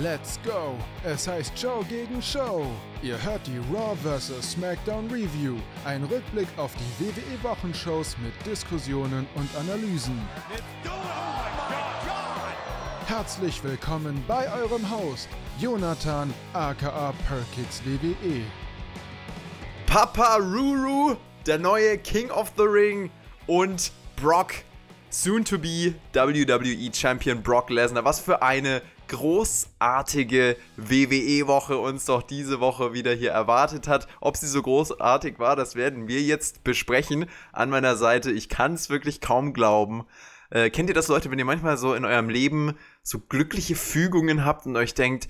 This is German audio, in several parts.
Let's go! Es heißt Show gegen Show. Ihr hört die Raw vs. SmackDown Review. Ein Rückblick auf die WWE-Wochenshows mit Diskussionen und Analysen. Herzlich willkommen bei eurem Host, Jonathan aka Perkits WWE. Papa Ruru, der neue King of the Ring und Brock, soon to be WWE Champion Brock Lesnar. Was für eine großartige WWE-Woche uns doch diese Woche wieder hier erwartet hat. Ob sie so großartig war, das werden wir jetzt besprechen. An meiner Seite, ich kann es wirklich kaum glauben. Äh, kennt ihr das, Leute, wenn ihr manchmal so in eurem Leben so glückliche Fügungen habt und euch denkt,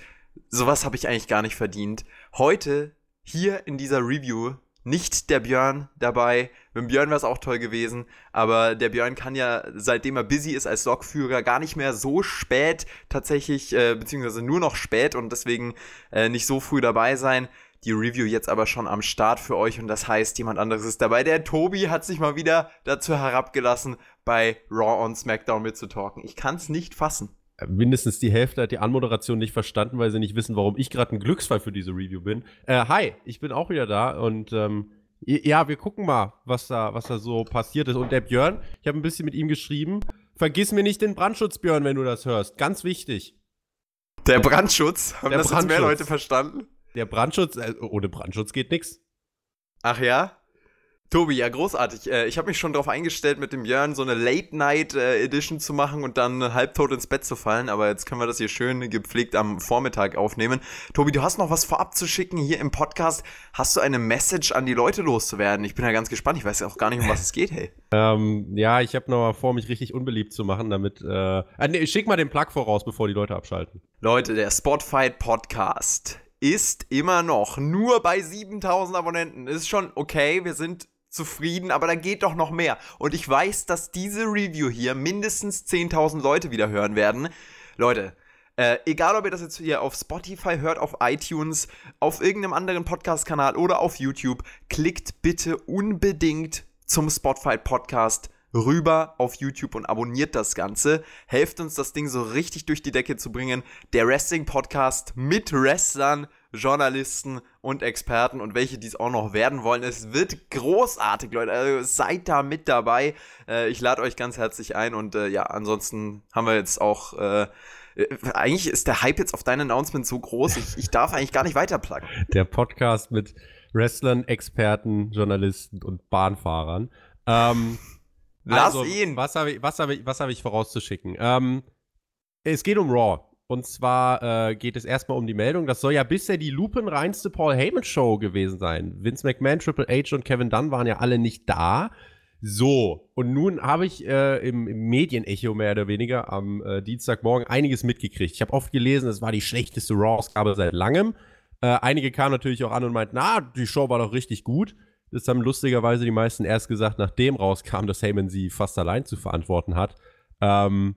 sowas habe ich eigentlich gar nicht verdient? Heute, hier in dieser Review, nicht der Björn dabei. Mit Björn wäre es auch toll gewesen, aber der Björn kann ja, seitdem er busy ist als Lokführer, gar nicht mehr so spät tatsächlich, äh, beziehungsweise nur noch spät und deswegen äh, nicht so früh dabei sein. Die Review jetzt aber schon am Start für euch und das heißt, jemand anderes ist dabei. Der Tobi hat sich mal wieder dazu herabgelassen, bei Raw on SmackDown mitzutalken. Ich kann es nicht fassen mindestens die Hälfte hat die Anmoderation nicht verstanden, weil sie nicht wissen, warum ich gerade ein Glücksfall für diese Review bin. Äh, hi, ich bin auch wieder da und ähm, ja, wir gucken mal, was da, was da so passiert ist. Und der Björn, ich habe ein bisschen mit ihm geschrieben. Vergiss mir nicht den Brandschutz, Björn, wenn du das hörst. Ganz wichtig. Der Brandschutz? Haben der das Brandschutz. jetzt mehr Leute verstanden? Der Brandschutz, äh, ohne Brandschutz geht nichts. Ach ja? Tobi, ja, großartig. Äh, ich habe mich schon darauf eingestellt, mit dem Jörn so eine Late-Night-Edition zu machen und dann halbtot ins Bett zu fallen. Aber jetzt können wir das hier schön gepflegt am Vormittag aufnehmen. Tobi, du hast noch was vorab zu schicken hier im Podcast. Hast du eine Message an die Leute loszuwerden? Ich bin ja ganz gespannt. Ich weiß ja auch gar nicht, um was es geht, hey. ähm, ja, ich habe noch mal vor, mich richtig unbeliebt zu machen, damit. Äh, äh, nee, schick mal den Plug voraus, bevor die Leute abschalten. Leute, der Spotfight Podcast ist immer noch nur bei 7000 Abonnenten. Ist schon okay. Wir sind zufrieden, aber da geht doch noch mehr. Und ich weiß, dass diese Review hier mindestens 10.000 Leute wieder hören werden. Leute, äh, egal ob ihr das jetzt hier auf Spotify hört, auf iTunes, auf irgendeinem anderen Podcast-Kanal oder auf YouTube, klickt bitte unbedingt zum Spotify Podcast rüber auf YouTube und abonniert das Ganze. Helft uns, das Ding so richtig durch die Decke zu bringen. Der Wrestling Podcast mit Wrestlern Journalisten und Experten und welche dies auch noch werden wollen. Es wird großartig, Leute. Also seid da mit dabei. Äh, ich lade euch ganz herzlich ein und äh, ja, ansonsten haben wir jetzt auch. Äh, äh, eigentlich ist der Hype jetzt auf dein Announcement so groß, ich, ich darf eigentlich gar nicht weiterplagen. Der Podcast mit Wrestlern, Experten, Journalisten und Bahnfahrern. Ähm, Lass also, ihn! Was habe ich, hab ich, hab ich vorauszuschicken? Ähm, es geht um Raw. Und zwar äh, geht es erstmal um die Meldung. Das soll ja bisher die lupenreinste Paul Heyman Show gewesen sein. Vince McMahon, Triple H und Kevin Dunn waren ja alle nicht da. So, und nun habe ich äh, im, im Medienecho mehr oder weniger am äh, Dienstagmorgen einiges mitgekriegt. Ich habe oft gelesen, es war die schlechteste Raw-Ausgabe seit langem. Äh, einige kamen natürlich auch an und meinten, na, die Show war doch richtig gut. Das haben lustigerweise die meisten erst gesagt, nachdem rauskam, dass Heyman sie fast allein zu verantworten hat. Ähm,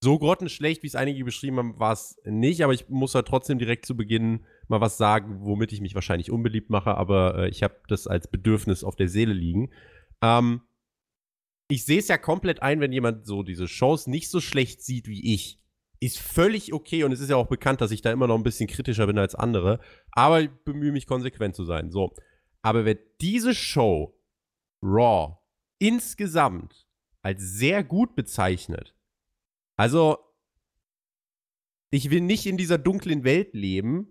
so grottenschlecht, wie es einige beschrieben haben, war es nicht, aber ich muss halt trotzdem direkt zu Beginn mal was sagen, womit ich mich wahrscheinlich unbeliebt mache, aber äh, ich habe das als Bedürfnis auf der Seele liegen. Ähm, ich sehe es ja komplett ein, wenn jemand so diese Shows nicht so schlecht sieht wie ich. Ist völlig okay und es ist ja auch bekannt, dass ich da immer noch ein bisschen kritischer bin als andere, aber ich bemühe mich konsequent zu sein. So. Aber wer diese Show Raw insgesamt als sehr gut bezeichnet, also, ich will nicht in dieser dunklen Welt leben,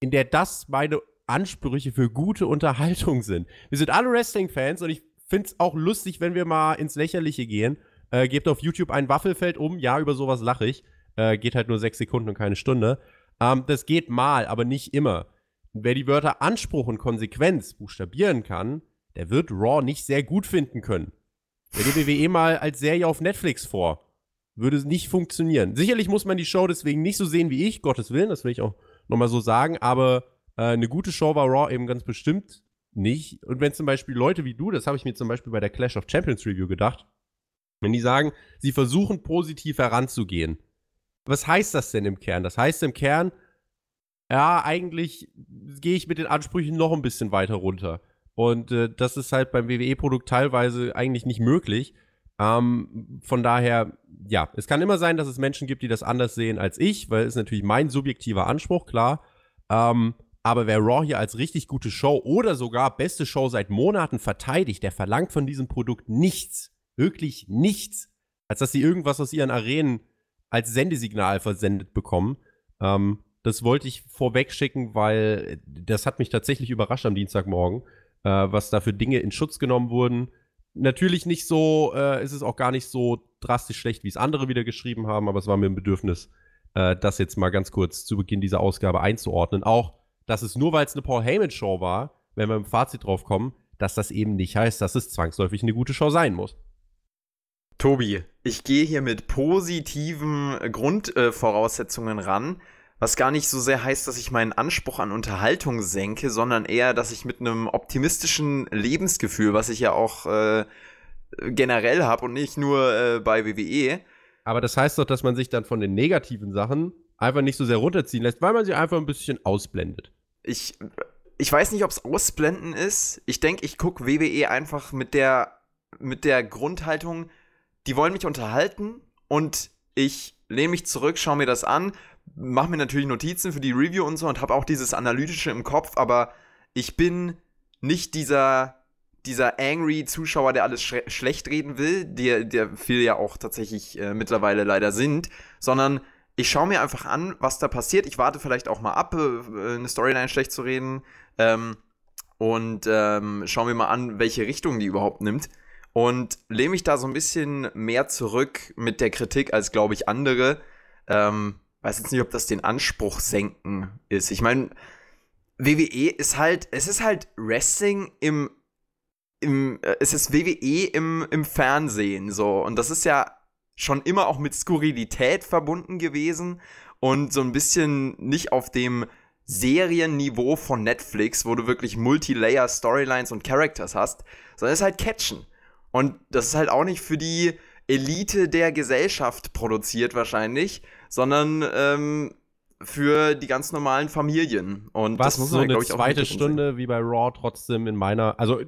in der das meine Ansprüche für gute Unterhaltung sind. Wir sind alle Wrestling-Fans und ich finde es auch lustig, wenn wir mal ins Lächerliche gehen. Äh, gebt auf YouTube ein Waffelfeld um. Ja, über sowas lache ich. Äh, geht halt nur sechs Sekunden und keine Stunde. Ähm, das geht mal, aber nicht immer. wer die Wörter Anspruch und Konsequenz buchstabieren kann, der wird Raw nicht sehr gut finden können. Dir WWE mal als Serie auf Netflix vor würde es nicht funktionieren. Sicherlich muss man die Show deswegen nicht so sehen wie ich, Gottes Willen, das will ich auch nochmal so sagen, aber äh, eine gute Show war Raw eben ganz bestimmt nicht. Und wenn zum Beispiel Leute wie du, das habe ich mir zum Beispiel bei der Clash of Champions Review gedacht, wenn die sagen, sie versuchen positiv heranzugehen, was heißt das denn im Kern? Das heißt im Kern, ja, eigentlich gehe ich mit den Ansprüchen noch ein bisschen weiter runter. Und äh, das ist halt beim WWE-Produkt teilweise eigentlich nicht möglich. Ähm, von daher, ja, es kann immer sein, dass es Menschen gibt, die das anders sehen als ich, weil es natürlich mein subjektiver Anspruch, klar. Ähm, aber wer Raw hier als richtig gute Show oder sogar beste Show seit Monaten verteidigt, der verlangt von diesem Produkt nichts, wirklich nichts, als dass sie irgendwas aus ihren Arenen als Sendesignal versendet bekommen. Ähm, das wollte ich vorweg schicken, weil das hat mich tatsächlich überrascht am Dienstagmorgen, äh, was da für Dinge in Schutz genommen wurden. Natürlich nicht so, äh, ist es auch gar nicht so drastisch schlecht, wie es andere wieder geschrieben haben, aber es war mir ein Bedürfnis, äh, das jetzt mal ganz kurz zu Beginn dieser Ausgabe einzuordnen. Auch, dass es nur, weil es eine Paul Heyman-Show war, wenn wir im Fazit drauf kommen, dass das eben nicht heißt, dass es zwangsläufig eine gute Show sein muss. Tobi, ich gehe hier mit positiven Grundvoraussetzungen äh, ran, was gar nicht so sehr heißt, dass ich meinen Anspruch an Unterhaltung senke, sondern eher, dass ich mit einem optimistischen Lebensgefühl, was ich ja auch äh, generell habe und nicht nur äh, bei WWE. Aber das heißt doch, dass man sich dann von den negativen Sachen einfach nicht so sehr runterziehen lässt, weil man sie einfach ein bisschen ausblendet. Ich, ich weiß nicht, ob es Ausblenden ist. Ich denke, ich gucke WWE einfach mit der, mit der Grundhaltung, die wollen mich unterhalten und ich lehne mich zurück, schaue mir das an, mache mir natürlich Notizen für die Review und so und habe auch dieses Analytische im Kopf, aber ich bin nicht dieser dieser angry Zuschauer, der alles sch schlecht reden will, der, der viele ja auch tatsächlich äh, mittlerweile leider sind, sondern ich schaue mir einfach an, was da passiert. Ich warte vielleicht auch mal ab, äh, eine Storyline schlecht zu reden ähm, und ähm, schaue mir mal an, welche Richtung die überhaupt nimmt und lehne mich da so ein bisschen mehr zurück mit der Kritik als, glaube ich, andere. Ähm, weiß jetzt nicht, ob das den Anspruch senken ist. Ich meine, WWE ist halt, es ist halt Wrestling im, im äh, es ist WWE im, im Fernsehen so. Und das ist ja schon immer auch mit Skurrilität verbunden gewesen und so ein bisschen nicht auf dem Serienniveau von Netflix, wo du wirklich Multilayer Storylines und Characters hast, sondern es ist halt Catchen. Und das ist halt auch nicht für die Elite der Gesellschaft produziert wahrscheinlich, sondern ähm, für die ganz normalen Familien. Und Was das muss man, so eine ich, zweite Stunde wie bei Raw trotzdem in meiner, also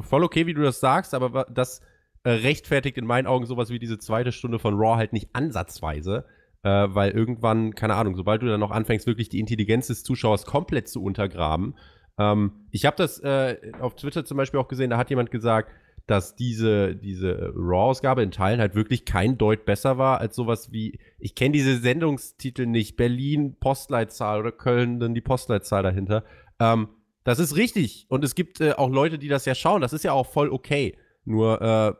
voll okay, wie du das sagst, aber das äh, rechtfertigt in meinen Augen sowas wie diese zweite Stunde von Raw halt nicht ansatzweise. Äh, weil irgendwann, keine Ahnung, sobald du dann noch anfängst, wirklich die Intelligenz des Zuschauers komplett zu untergraben. Ähm, ich habe das äh, auf Twitter zum Beispiel auch gesehen, da hat jemand gesagt, dass diese, diese Raw-Ausgabe in Teilen halt wirklich kein Deut besser war als sowas wie, ich kenne diese Sendungstitel nicht, Berlin Postleitzahl oder Köln dann die Postleitzahl dahinter. Ähm, das ist richtig. Und es gibt äh, auch Leute, die das ja schauen. Das ist ja auch voll okay. Nur, äh,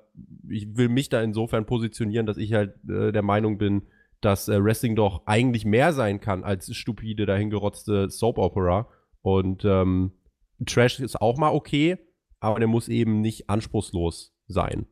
ich will mich da insofern positionieren, dass ich halt äh, der Meinung bin, dass äh, Wrestling doch eigentlich mehr sein kann als stupide, dahingerotzte Soap Opera. Und ähm, Trash ist auch mal okay aber der muss eben nicht anspruchslos sein.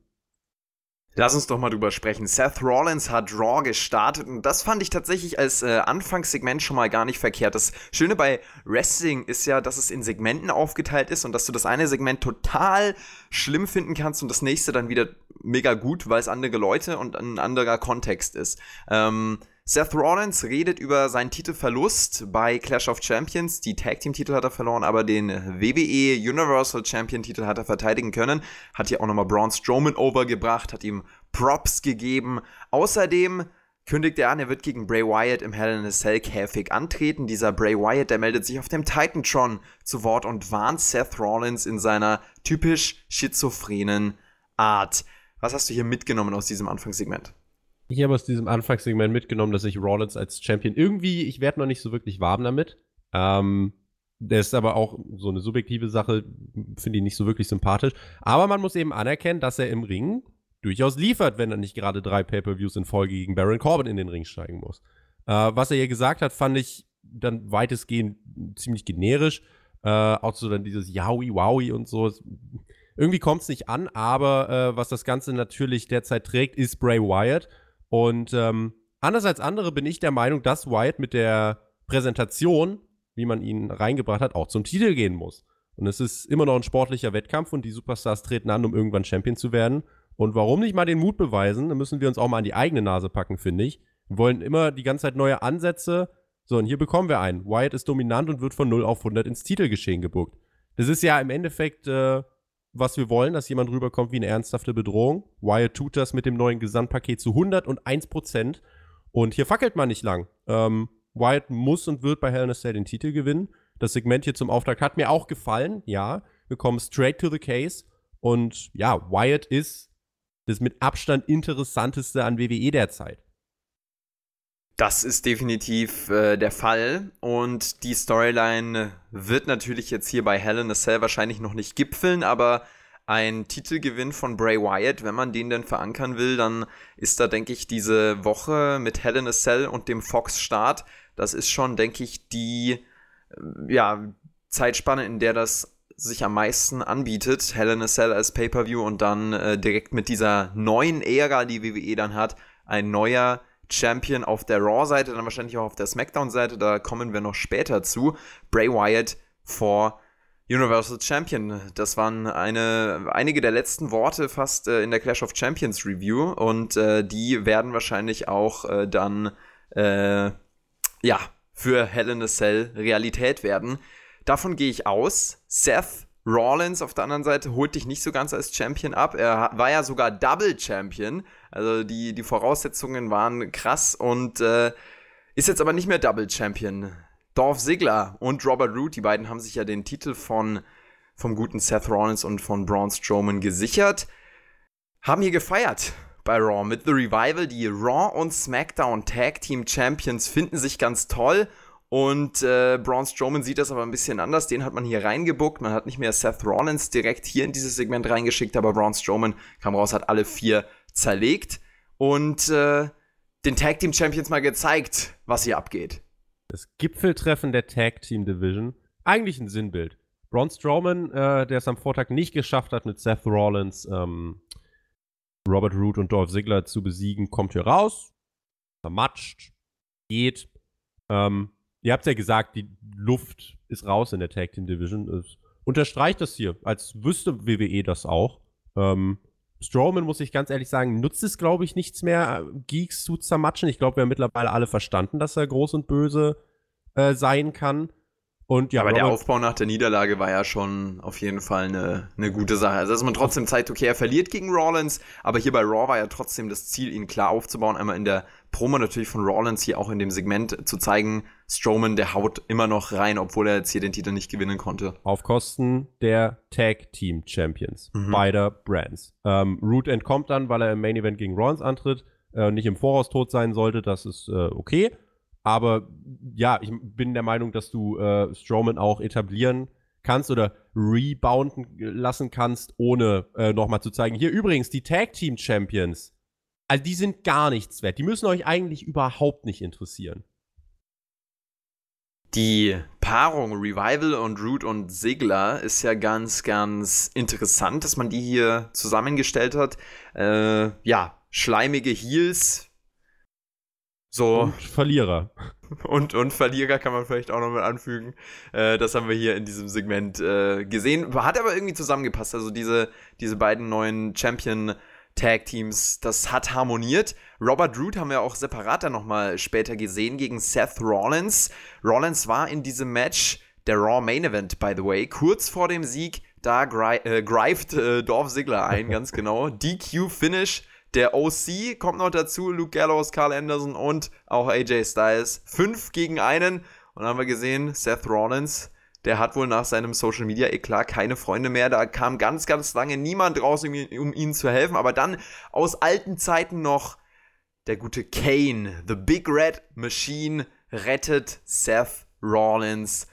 Lass uns doch mal drüber sprechen. Seth Rollins hat Raw gestartet und das fand ich tatsächlich als äh, Anfangssegment schon mal gar nicht verkehrt. Das Schöne bei Wrestling ist ja, dass es in Segmenten aufgeteilt ist und dass du das eine Segment total schlimm finden kannst und das nächste dann wieder mega gut, weil es andere Leute und ein anderer Kontext ist. Ähm, Seth Rollins redet über seinen Titelverlust bei Clash of Champions. Die Tag Team Titel hat er verloren, aber den WWE Universal Champion Titel hat er verteidigen können. Hat hier auch nochmal Braun Strowman overgebracht, hat ihm Props gegeben. Außerdem kündigt er an, er wird gegen Bray Wyatt im Hell in a Cell Käfig antreten. Dieser Bray Wyatt, der meldet sich auf dem Titantron zu Wort und warnt Seth Rollins in seiner typisch schizophrenen Art. Was hast du hier mitgenommen aus diesem Anfangssegment? Ich habe aus diesem Anfangssegment mitgenommen, dass ich Rollins als Champion irgendwie, ich werde noch nicht so wirklich warm damit. Ähm, der ist aber auch so eine subjektive Sache, finde ich nicht so wirklich sympathisch. Aber man muss eben anerkennen, dass er im Ring durchaus liefert, wenn er nicht gerade drei Pay-Per-Views in Folge gegen Baron Corbin in den Ring steigen muss. Äh, was er hier gesagt hat, fand ich dann weitestgehend ziemlich generisch. Äh, auch so dann dieses Yowie Wowie und so. Irgendwie kommt es nicht an, aber äh, was das Ganze natürlich derzeit trägt, ist Bray Wyatt. Und ähm, anders als andere bin ich der Meinung, dass Wyatt mit der Präsentation, wie man ihn reingebracht hat, auch zum Titel gehen muss. Und es ist immer noch ein sportlicher Wettkampf und die Superstars treten an, um irgendwann Champion zu werden. Und warum nicht mal den Mut beweisen? Da müssen wir uns auch mal an die eigene Nase packen, finde ich. Wir wollen immer die ganze Zeit neue Ansätze. So, und hier bekommen wir einen. Wyatt ist dominant und wird von 0 auf 100 ins Titelgeschehen gebuckt. Das ist ja im Endeffekt äh, was wir wollen, dass jemand rüberkommt wie eine ernsthafte Bedrohung. Wyatt tut das mit dem neuen Gesamtpaket zu 101 Prozent. Und hier fackelt man nicht lang. Ähm, Wyatt muss und wird bei Hell in a Cell den Titel gewinnen. Das Segment hier zum Auftakt hat mir auch gefallen, ja. Wir kommen straight to the case. Und ja, Wyatt ist das mit Abstand interessanteste an WWE derzeit. Das ist definitiv äh, der Fall. Und die Storyline wird natürlich jetzt hier bei Hell in a Cell wahrscheinlich noch nicht gipfeln, aber ein Titelgewinn von Bray Wyatt, wenn man den denn verankern will, dann ist da, denke ich, diese Woche mit Hell in a Cell und dem Fox-Start, das ist schon, denke ich, die äh, ja, Zeitspanne, in der das sich am meisten anbietet, Hell in a Cell als Pay-Per-View und dann äh, direkt mit dieser neuen Ära, die WWE dann hat, ein neuer Champion auf der Raw-Seite, dann wahrscheinlich auch auf der SmackDown-Seite, da kommen wir noch später zu. Bray Wyatt vor Universal Champion. Das waren eine, einige der letzten Worte fast äh, in der Clash of Champions Review und äh, die werden wahrscheinlich auch äh, dann äh, ja für Hell in a Cell Realität werden. Davon gehe ich aus. Seth Rollins auf der anderen Seite holt dich nicht so ganz als Champion ab. Er war ja sogar Double Champion. Also die, die Voraussetzungen waren krass und äh, ist jetzt aber nicht mehr Double Champion. Dolph Ziggler und Robert Root, die beiden haben sich ja den Titel von vom guten Seth Rollins und von Braun Strowman gesichert. Haben hier gefeiert bei Raw mit The Revival. Die Raw und SmackDown Tag Team Champions finden sich ganz toll und äh, Braun Strowman sieht das aber ein bisschen anders. Den hat man hier reingebuckt. Man hat nicht mehr Seth Rollins direkt hier in dieses Segment reingeschickt, aber Braun Strowman kam raus, hat alle vier zerlegt und äh, den Tag Team Champions mal gezeigt, was hier abgeht. Das Gipfeltreffen der Tag Team Division. Eigentlich ein Sinnbild. Braun Strowman, äh, der es am Vortag nicht geschafft hat, mit Seth Rollins, ähm, Robert Root und Dolph Ziggler zu besiegen, kommt hier raus, vermatscht, geht. Ähm, ihr habt ja gesagt, die Luft ist raus in der Tag Team Division. Es unterstreicht das hier, als wüsste WWE das auch. Ähm, Strowman, muss ich ganz ehrlich sagen, nutzt es, glaube ich, nichts mehr, Geeks zu zermatschen. Ich glaube, wir haben mittlerweile alle verstanden, dass er groß und böse äh, sein kann. Und ja, aber Robert, der Aufbau nach der Niederlage war ja schon auf jeden Fall eine, eine gute Sache. Also, dass man trotzdem zeigt, okay, er verliert gegen Rollins, aber hier bei Raw war ja trotzdem das Ziel, ihn klar aufzubauen. Einmal in der Promo natürlich von Rollins, hier auch in dem Segment zu zeigen, Strowman, der haut immer noch rein, obwohl er jetzt hier den Titel nicht gewinnen konnte. Auf Kosten der Tag Team Champions mhm. beider Brands. Ähm, Root entkommt dann, weil er im Main Event gegen Rollins antritt, äh, nicht im Voraus tot sein sollte. Das ist äh, okay. Aber ja, ich bin der Meinung, dass du äh, Strowman auch etablieren kannst oder rebounden lassen kannst, ohne äh, nochmal zu zeigen. Hier übrigens, die Tag Team Champions, also die sind gar nichts wert. Die müssen euch eigentlich überhaupt nicht interessieren. Die Paarung Revival und Root und Sigler ist ja ganz, ganz interessant, dass man die hier zusammengestellt hat. Äh, ja, schleimige Heels, so. Und Verlierer. Und, und Verlierer kann man vielleicht auch noch mit anfügen. Äh, das haben wir hier in diesem Segment äh, gesehen. Hat aber irgendwie zusammengepasst. Also diese, diese beiden neuen Champion Tag Teams, das hat harmoniert. Robert Root haben wir auch separat dann nochmal später gesehen gegen Seth Rollins. Rollins war in diesem Match der Raw Main Event, by the way, kurz vor dem Sieg. Da gri äh, greift äh, Dorf Ziggler ein, ganz genau. DQ Finish der OC kommt noch dazu, Luke Gallows, Carl Anderson und auch AJ Styles. Fünf gegen einen. Und dann haben wir gesehen, Seth Rollins, der hat wohl nach seinem Social Media Eklat keine Freunde mehr. Da kam ganz, ganz lange niemand raus, um, um ihm zu helfen. Aber dann aus alten Zeiten noch der gute Kane, The Big Red Machine, rettet Seth Rollins.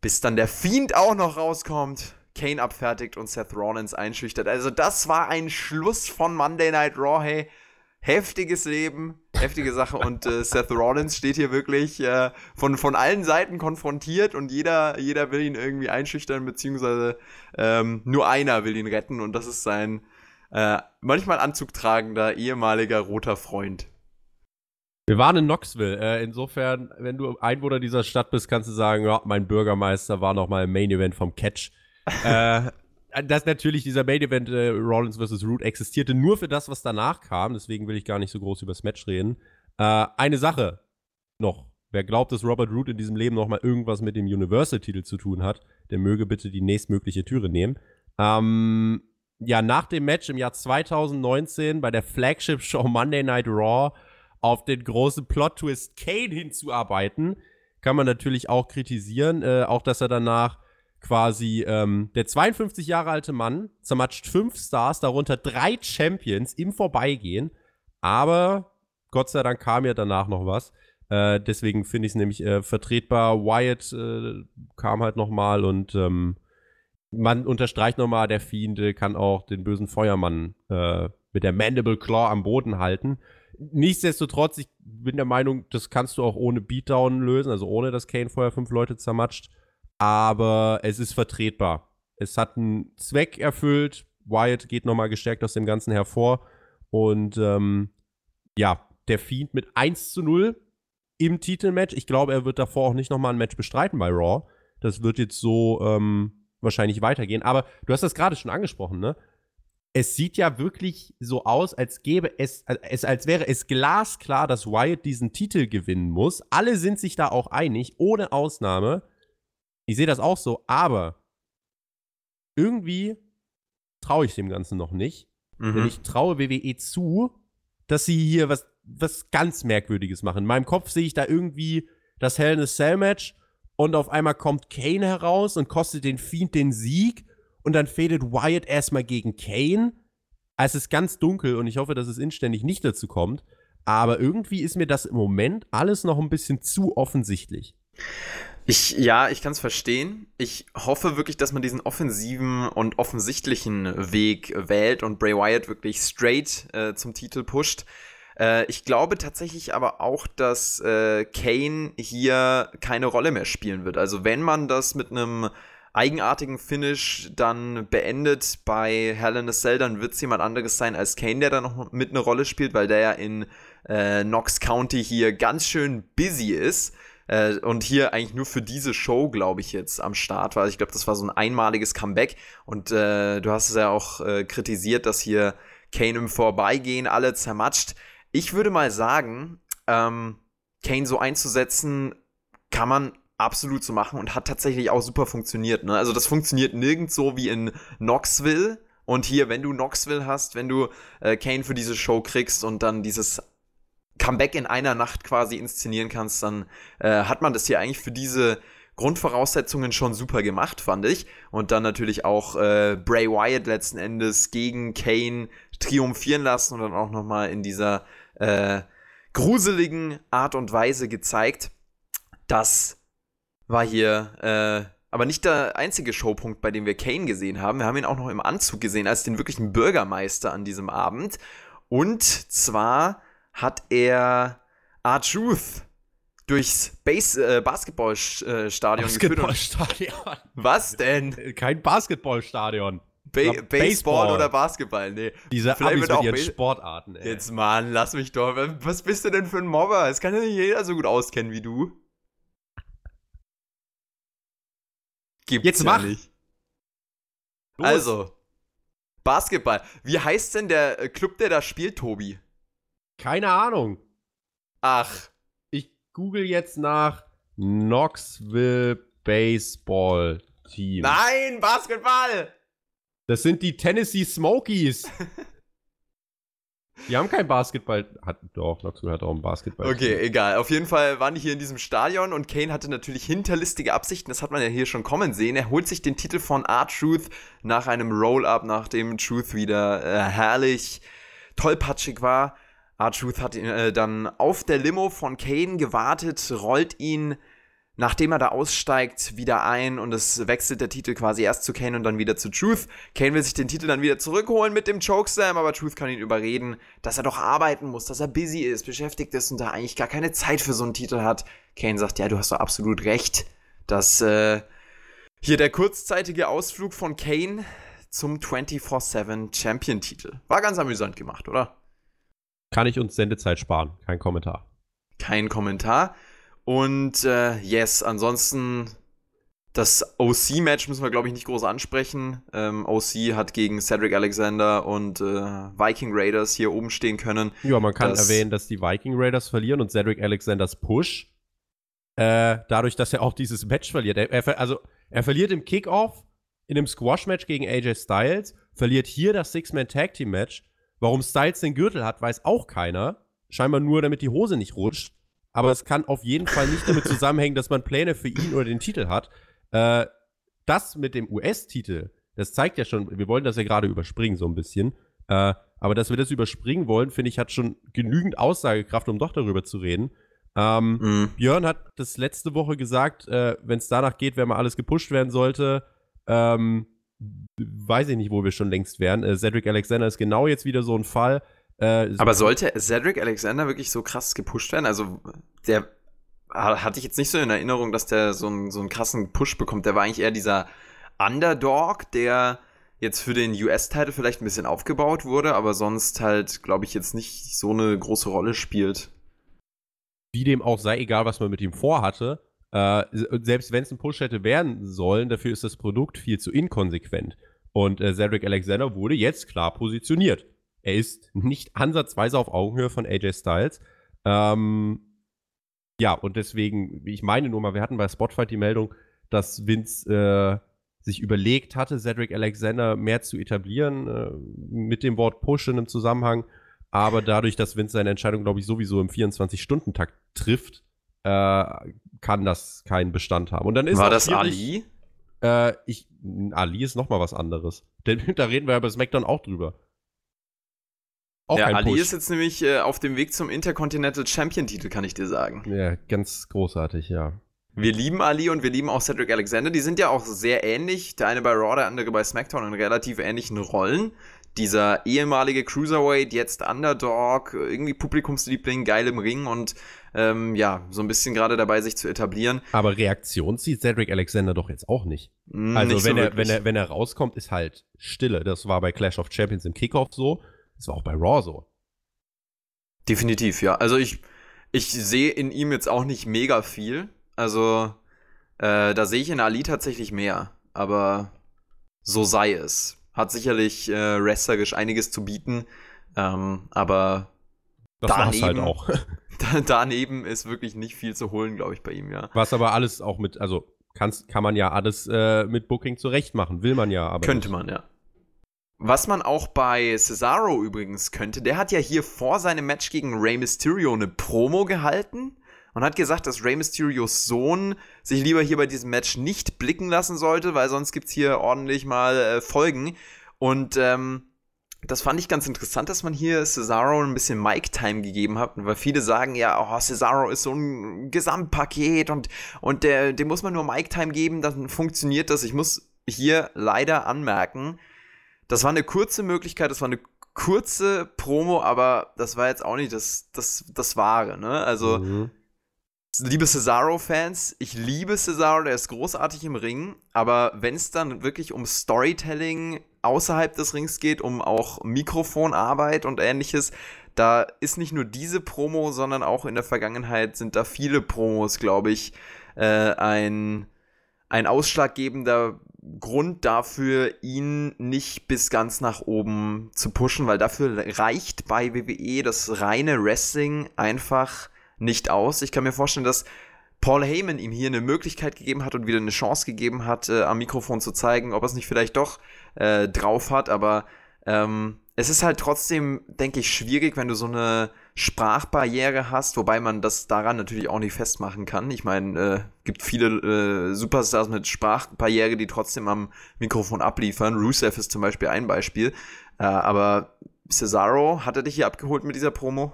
Bis dann der Fiend auch noch rauskommt. Kane abfertigt und Seth Rollins einschüchtert. Also das war ein Schluss von Monday Night Raw, hey. Heftiges Leben, heftige Sache und äh, Seth Rollins steht hier wirklich äh, von, von allen Seiten konfrontiert und jeder, jeder will ihn irgendwie einschüchtern, beziehungsweise ähm, nur einer will ihn retten und das ist sein äh, manchmal anzugtragender ehemaliger roter Freund. Wir waren in Knoxville. Äh, insofern, wenn du Einwohner dieser Stadt bist, kannst du sagen, ja, mein Bürgermeister war noch mal im Main Event vom Catch äh, dass natürlich dieser Main Event äh, Rollins vs. Root existierte nur für das, was danach kam. Deswegen will ich gar nicht so groß über das Match reden. Äh, eine Sache noch. Wer glaubt, dass Robert Root in diesem Leben noch mal irgendwas mit dem Universal-Titel zu tun hat, der möge bitte die nächstmögliche Türe nehmen. Ähm, ja, nach dem Match im Jahr 2019 bei der Flagship-Show Monday Night Raw auf den großen Plot-Twist Kane hinzuarbeiten, kann man natürlich auch kritisieren. Äh, auch, dass er danach quasi ähm, der 52 Jahre alte Mann zermatscht fünf Stars, darunter drei Champions im Vorbeigehen. Aber Gott sei Dank kam ja danach noch was. Äh, deswegen finde ich es nämlich äh, vertretbar. Wyatt äh, kam halt noch mal und ähm, man unterstreicht nochmal, der Fiend kann auch den bösen Feuermann äh, mit der Mandible Claw am Boden halten. Nichtsdestotrotz, ich bin der Meinung, das kannst du auch ohne Beatdown lösen, also ohne dass Kane vorher fünf Leute zermatscht. Aber es ist vertretbar. Es hat einen Zweck erfüllt. Wyatt geht nochmal gestärkt aus dem Ganzen hervor. Und ähm, ja, der Fiend mit 1 zu 0 im Titelmatch. Ich glaube, er wird davor auch nicht nochmal ein Match bestreiten bei Raw. Das wird jetzt so ähm, wahrscheinlich weitergehen. Aber du hast das gerade schon angesprochen, ne? Es sieht ja wirklich so aus, als gäbe es, es, als wäre es glasklar, dass Wyatt diesen Titel gewinnen muss. Alle sind sich da auch einig, ohne Ausnahme. Ich sehe das auch so, aber irgendwie traue ich dem Ganzen noch nicht. Mhm. Denn ich traue WWE zu, dass sie hier was, was ganz Merkwürdiges machen. In meinem Kopf sehe ich da irgendwie das Hell in a Cell Match und auf einmal kommt Kane heraus und kostet den Fiend den Sieg und dann fädet Wyatt erstmal gegen Kane. Es ist ganz dunkel und ich hoffe, dass es inständig nicht dazu kommt. Aber irgendwie ist mir das im Moment alles noch ein bisschen zu offensichtlich. Ich, ja, ich kann es verstehen. Ich hoffe wirklich, dass man diesen offensiven und offensichtlichen Weg wählt und Bray Wyatt wirklich straight äh, zum Titel pusht. Äh, ich glaube tatsächlich aber auch, dass äh, Kane hier keine Rolle mehr spielen wird. Also wenn man das mit einem eigenartigen Finish dann beendet bei Hell in Cell, dann wird es jemand anderes sein als Kane, der da noch mit eine Rolle spielt, weil der ja in äh, Knox County hier ganz schön busy ist. Äh, und hier eigentlich nur für diese Show, glaube ich, jetzt am Start war. Ich glaube, das war so ein einmaliges Comeback. Und äh, du hast es ja auch äh, kritisiert, dass hier Kane im Vorbeigehen alle zermatscht. Ich würde mal sagen, ähm, Kane so einzusetzen, kann man absolut so machen und hat tatsächlich auch super funktioniert. Ne? Also das funktioniert nirgends so wie in Knoxville. Und hier, wenn du Knoxville hast, wenn du äh, Kane für diese Show kriegst und dann dieses Comeback in einer Nacht quasi inszenieren kannst, dann äh, hat man das hier eigentlich für diese Grundvoraussetzungen schon super gemacht, fand ich. Und dann natürlich auch äh, Bray Wyatt letzten Endes gegen Kane triumphieren lassen und dann auch nochmal in dieser äh, gruseligen Art und Weise gezeigt. Das war hier äh, aber nicht der einzige Showpunkt, bei dem wir Kane gesehen haben. Wir haben ihn auch noch im Anzug gesehen, als den wirklichen Bürgermeister an diesem Abend. Und zwar hat er R-Truth durchs Base, äh, Basketballstadion Basketballstadion. Was denn? Kein Basketballstadion. Ba Baseball, Baseball, oder Basketball, nee. Diese Vielleicht Amis mit ihren Sportarten, ey. Jetzt, Mann, lass mich doch. Was bist du denn für ein Mobber? Es kann ja nicht jeder so gut auskennen wie du. Gibt's Jetzt ja mach. nicht. Los. Also, Basketball. Wie heißt denn der äh, Club, der da spielt, Tobi? Keine Ahnung. Ach. Ich google jetzt nach Knoxville Baseball Team. Nein, Basketball! Das sind die Tennessee Smokies. Die haben kein Basketball. Hat, doch, Knoxville hat auch ein Basketball. Okay, egal. Auf jeden Fall waren die hier in diesem Stadion und Kane hatte natürlich hinterlistige Absichten. Das hat man ja hier schon kommen sehen. Er holt sich den Titel von R-Truth nach einem Roll-Up, nachdem Truth wieder äh, herrlich tollpatschig war. R-Truth hat äh, dann auf der Limo von Kane gewartet, rollt ihn nachdem er da aussteigt, wieder ein und es wechselt der Titel quasi erst zu Kane und dann wieder zu Truth. Kane will sich den Titel dann wieder zurückholen mit dem Chokeslam, aber Truth kann ihn überreden, dass er doch arbeiten muss, dass er busy ist, beschäftigt ist und da eigentlich gar keine Zeit für so einen Titel hat. Kane sagt, ja, du hast doch absolut recht, dass äh, hier der kurzzeitige Ausflug von Kane zum 24-7 Champion-Titel. War ganz amüsant gemacht, oder? Kann ich uns Sendezeit sparen? Kein Kommentar. Kein Kommentar. Und äh, yes, ansonsten das OC-Match müssen wir, glaube ich, nicht groß ansprechen. Ähm, OC hat gegen Cedric Alexander und äh, Viking Raiders hier oben stehen können. Ja, man kann dass erwähnen, dass die Viking Raiders verlieren und Cedric Alexanders Push. Äh, dadurch, dass er auch dieses Match verliert. Er, er, also, er verliert im Kickoff in einem Squash-Match gegen AJ Styles, verliert hier das Six-Man-Tag-Team-Match. Warum Styles den Gürtel hat, weiß auch keiner. Scheinbar nur, damit die Hose nicht rutscht. Aber es kann auf jeden Fall nicht damit zusammenhängen, dass man Pläne für ihn oder den Titel hat. Äh, das mit dem US-Titel, das zeigt ja schon, wir wollen das ja gerade überspringen so ein bisschen. Äh, aber dass wir das überspringen wollen, finde ich, hat schon genügend Aussagekraft, um doch darüber zu reden. Ähm, mhm. Björn hat das letzte Woche gesagt, äh, wenn es danach geht, wer mal alles gepusht werden sollte, ähm, weiß ich nicht, wo wir schon längst wären. Äh, Cedric Alexander ist genau jetzt wieder so ein Fall. Äh, Aber sollte Cedric Alexander wirklich so krass gepusht werden? Also, der hatte ich jetzt nicht so in Erinnerung, dass der so einen, so einen krassen Push bekommt. Der war eigentlich eher dieser Underdog, der jetzt für den US-Title vielleicht ein bisschen aufgebaut wurde, aber sonst halt, glaube ich, jetzt nicht so eine große Rolle spielt wie dem auch sei, egal was man mit ihm vorhatte, äh, selbst wenn es ein Push hätte werden sollen, dafür ist das Produkt viel zu inkonsequent. Und äh, Cedric Alexander wurde jetzt klar positioniert. Er ist nicht ansatzweise auf Augenhöhe von AJ Styles. Ähm, ja, und deswegen, ich meine nur mal, wir hatten bei Spotfight die Meldung, dass Vince äh, sich überlegt hatte, Cedric Alexander mehr zu etablieren, äh, mit dem Wort Push in einem Zusammenhang. Aber dadurch, dass Vince seine Entscheidung, glaube ich, sowieso im 24-Stunden-Takt trifft, äh, kann das keinen Bestand haben. Und dann ist War das Ali? Äh, ich, Ali ist noch mal was anderes. Denn da reden wir ja bei SmackDown auch drüber. Auch ja, Ali Push. ist jetzt nämlich äh, auf dem Weg zum Intercontinental Champion-Titel, kann ich dir sagen. Ja, ganz großartig, ja. Wir lieben Ali und wir lieben auch Cedric Alexander. Die sind ja auch sehr ähnlich. Der eine bei Raw, der andere bei SmackDown in relativ ähnlichen Rollen dieser ehemalige Cruiserweight, jetzt Underdog, irgendwie Publikumsliebling, geil im Ring und ähm, ja, so ein bisschen gerade dabei, sich zu etablieren. Aber Reaktion zieht Cedric Alexander doch jetzt auch nicht. Mm, also nicht wenn, so er, wenn, er, wenn er rauskommt, ist halt Stille. Das war bei Clash of Champions im Kickoff so, das war auch bei Raw so. Definitiv, ja. Also ich, ich sehe in ihm jetzt auch nicht mega viel. Also äh, da sehe ich in Ali tatsächlich mehr. Aber so sei es hat sicherlich äh, wrestlerisch einiges zu bieten, ähm, aber das daneben, halt auch. daneben ist wirklich nicht viel zu holen, glaube ich, bei ihm, ja. Was aber alles auch mit, also kann's, kann man ja alles äh, mit Booking zurecht machen, will man ja, aber. Könnte nicht. man, ja. Was man auch bei Cesaro übrigens könnte, der hat ja hier vor seinem Match gegen Rey Mysterio eine Promo gehalten und hat gesagt, dass Rey Mysterios Sohn sich lieber hier bei diesem Match nicht blicken lassen sollte, weil sonst gibt es hier ordentlich mal äh, Folgen. Und ähm, das fand ich ganz interessant, dass man hier Cesaro ein bisschen Mic-Time gegeben hat, weil viele sagen ja, oh, Cesaro ist so ein Gesamtpaket und, und der, dem muss man nur Mic-Time geben, dann funktioniert das. Ich muss hier leider anmerken, das war eine kurze Möglichkeit, das war eine kurze Promo, aber das war jetzt auch nicht das, das, das Wahre, ne? Also, mhm liebe Cesaro-Fans, ich liebe Cesaro, der ist großartig im Ring, aber wenn es dann wirklich um Storytelling außerhalb des Rings geht, um auch Mikrofonarbeit und ähnliches, da ist nicht nur diese Promo, sondern auch in der Vergangenheit sind da viele Promos, glaube ich, äh, ein, ein ausschlaggebender Grund dafür, ihn nicht bis ganz nach oben zu pushen, weil dafür reicht bei WWE das reine Wrestling einfach nicht aus. Ich kann mir vorstellen, dass Paul Heyman ihm hier eine Möglichkeit gegeben hat und wieder eine Chance gegeben hat, äh, am Mikrofon zu zeigen, ob er es nicht vielleicht doch äh, drauf hat. Aber ähm, es ist halt trotzdem, denke ich, schwierig, wenn du so eine Sprachbarriere hast, wobei man das daran natürlich auch nicht festmachen kann. Ich meine, äh, gibt viele äh, Superstars mit Sprachbarriere, die trotzdem am Mikrofon abliefern. Rusev ist zum Beispiel ein Beispiel. Äh, aber Cesaro, hat er dich hier abgeholt mit dieser Promo?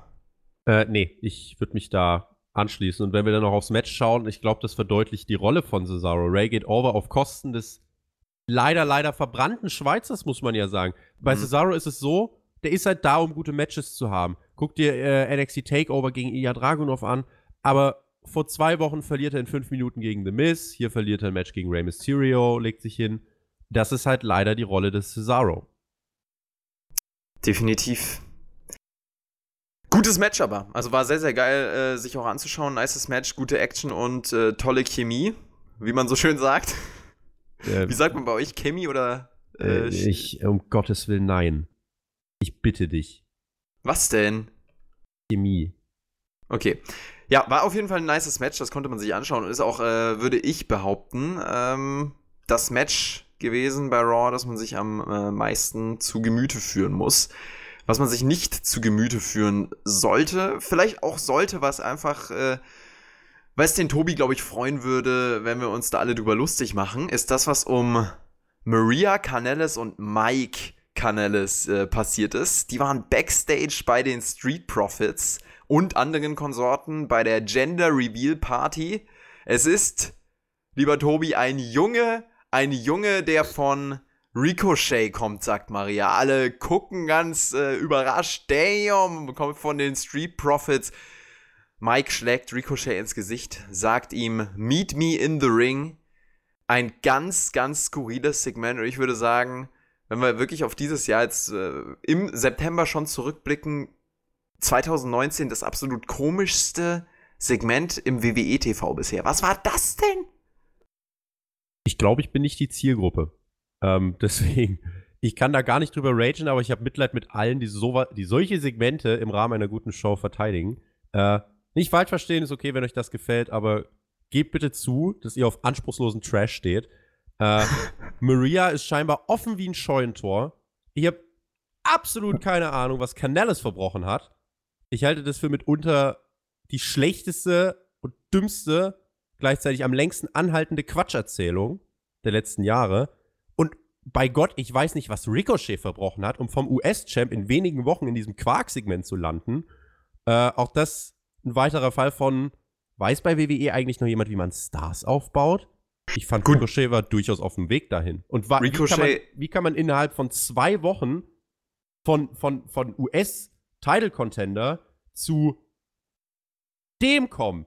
Äh, nee, ich würde mich da anschließen. Und wenn wir dann noch aufs Match schauen, ich glaube, das verdeutlicht die Rolle von Cesaro. Ray geht over auf Kosten des leider, leider verbrannten Schweizers, muss man ja sagen. Bei mhm. Cesaro ist es so, der ist halt da, um gute Matches zu haben. Guck dir äh, NXT Takeover gegen Ilya Dragunov an, aber vor zwei Wochen verliert er in fünf Minuten gegen The Miz, hier verliert er ein Match gegen Rey Mysterio, legt sich hin. Das ist halt leider die Rolle des Cesaro. Definitiv. Gutes Match aber. Also war sehr, sehr geil, äh, sich auch anzuschauen. Nices Match, gute Action und äh, tolle Chemie, wie man so schön sagt. Ähm, wie sagt man bei euch? Chemie oder? Äh, äh ich, um Gottes Willen, nein. Ich bitte dich. Was denn? Chemie. Okay. Ja, war auf jeden Fall ein nices Match, das konnte man sich anschauen und ist auch, äh, würde ich behaupten, ähm, das Match gewesen bei Raw, das man sich am äh, meisten zu Gemüte führen muss. Was man sich nicht zu Gemüte führen sollte, vielleicht auch sollte, was einfach, äh, weil den Tobi, glaube ich, freuen würde, wenn wir uns da alle drüber lustig machen, ist das, was um Maria Canelles und Mike Canelles äh, passiert ist. Die waren backstage bei den Street Profits und anderen Konsorten bei der Gender Reveal Party. Es ist, lieber Tobi, ein Junge, ein Junge, der von Ricochet kommt, sagt Maria. Alle gucken ganz äh, überrascht. Damn, kommt von den Street Profits. Mike schlägt Ricochet ins Gesicht, sagt ihm, Meet me in the ring. Ein ganz, ganz skurriles Segment. Und ich würde sagen, wenn wir wirklich auf dieses Jahr jetzt äh, im September schon zurückblicken, 2019 das absolut komischste Segment im WWE TV bisher. Was war das denn? Ich glaube, ich bin nicht die Zielgruppe. Ähm, deswegen, ich kann da gar nicht drüber ragen, aber ich habe Mitleid mit allen, die, so, die solche Segmente im Rahmen einer guten Show verteidigen. Äh, nicht falsch verstehen, ist okay, wenn euch das gefällt, aber gebt bitte zu, dass ihr auf anspruchslosen Trash steht. Äh, Maria ist scheinbar offen wie ein Scheunentor. Ich habe absolut keine Ahnung, was Canellis verbrochen hat. Ich halte das für mitunter die schlechteste und dümmste, gleichzeitig am längsten anhaltende Quatscherzählung der letzten Jahre. Bei Gott, ich weiß nicht, was Ricochet verbrochen hat, um vom US-Champ in wenigen Wochen in diesem Quark-Segment zu landen. Äh, auch das ein weiterer Fall von, weiß bei WWE eigentlich noch jemand, wie man Stars aufbaut? Ich fand, Gut. Ricochet war durchaus auf dem Weg dahin. Und war, Ricochet. Wie, kann man, wie kann man innerhalb von zwei Wochen von, von, von US-Title-Contender zu dem kommen?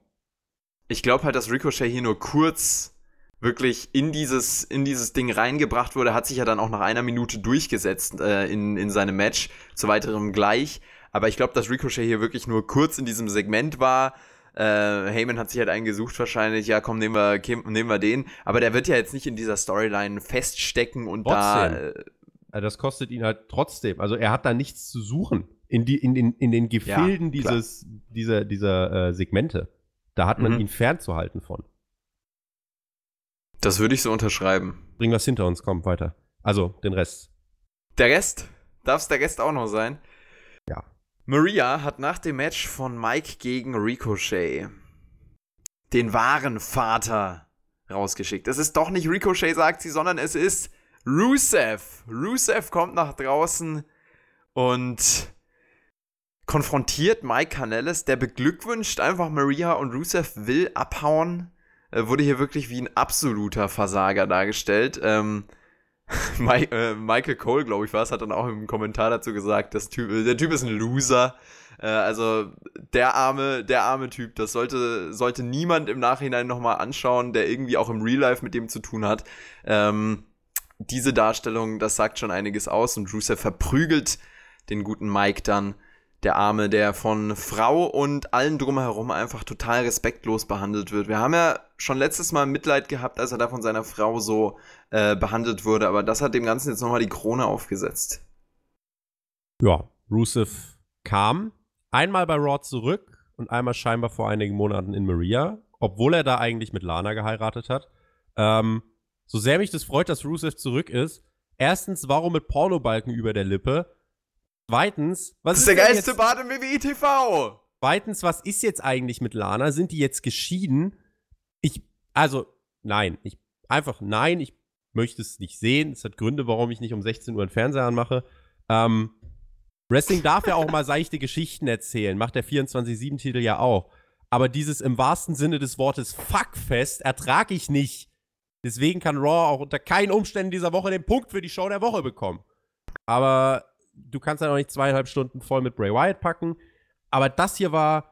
Ich glaube halt, dass Ricochet hier nur kurz wirklich in dieses, in dieses Ding reingebracht wurde, hat sich ja dann auch nach einer Minute durchgesetzt äh, in, in seinem Match, zu weiterem gleich. Aber ich glaube, dass Ricochet hier wirklich nur kurz in diesem Segment war, äh, Heyman hat sich halt einen gesucht wahrscheinlich, ja komm, nehmen wir, nehmen wir den. Aber der wird ja jetzt nicht in dieser Storyline feststecken und trotzdem. da. Äh, also das kostet ihn halt trotzdem. Also er hat da nichts zu suchen. In, die, in, den, in den Gefilden ja, dieses, dieser, dieser äh, Segmente. Da hat man mhm. ihn fernzuhalten von. Das würde ich so unterschreiben. Bring was hinter uns, komm, weiter. Also, den Rest. Der Rest? Darf es der Rest auch noch sein? Ja. Maria hat nach dem Match von Mike gegen Ricochet den wahren Vater rausgeschickt. Es ist doch nicht Ricochet, sagt sie, sondern es ist Rusev. Rusev kommt nach draußen und konfrontiert Mike Canellis, der beglückwünscht einfach Maria und Rusev will abhauen. Er wurde hier wirklich wie ein absoluter Versager dargestellt. Ähm, Mike, äh, Michael Cole, glaube ich, war es, hat dann auch im Kommentar dazu gesagt, das typ, der Typ ist ein Loser. Äh, also der arme, der arme Typ, das sollte, sollte niemand im Nachhinein nochmal anschauen, der irgendwie auch im Real Life mit dem zu tun hat. Ähm, diese Darstellung, das sagt schon einiges aus und Rusev verprügelt den guten Mike dann der Arme, der von Frau und allen drumherum einfach total respektlos behandelt wird. Wir haben ja schon letztes Mal Mitleid gehabt, als er da von seiner Frau so äh, behandelt wurde, aber das hat dem Ganzen jetzt nochmal die Krone aufgesetzt. Ja, Rusev kam einmal bei Raw zurück und einmal scheinbar vor einigen Monaten in Maria, obwohl er da eigentlich mit Lana geheiratet hat. Ähm, so sehr mich das freut, dass Rusev zurück ist. Erstens, warum mit Pornobalken über der Lippe? Zweitens, was das ist, der geilste Bad im WWE TV? Zweitens, was ist jetzt eigentlich mit Lana? Sind die jetzt geschieden? Also, nein, ich, einfach nein, ich möchte es nicht sehen. Es hat Gründe, warum ich nicht um 16 Uhr einen Fernseher anmache. Ähm, Wrestling darf ja auch mal seichte Geschichten erzählen, macht der 24-7-Titel ja auch. Aber dieses im wahrsten Sinne des Wortes Fuckfest ertrage ich nicht. Deswegen kann Raw auch unter keinen Umständen dieser Woche den Punkt für die Show der Woche bekommen. Aber du kannst ja noch nicht zweieinhalb Stunden voll mit Bray Wyatt packen. Aber das hier war,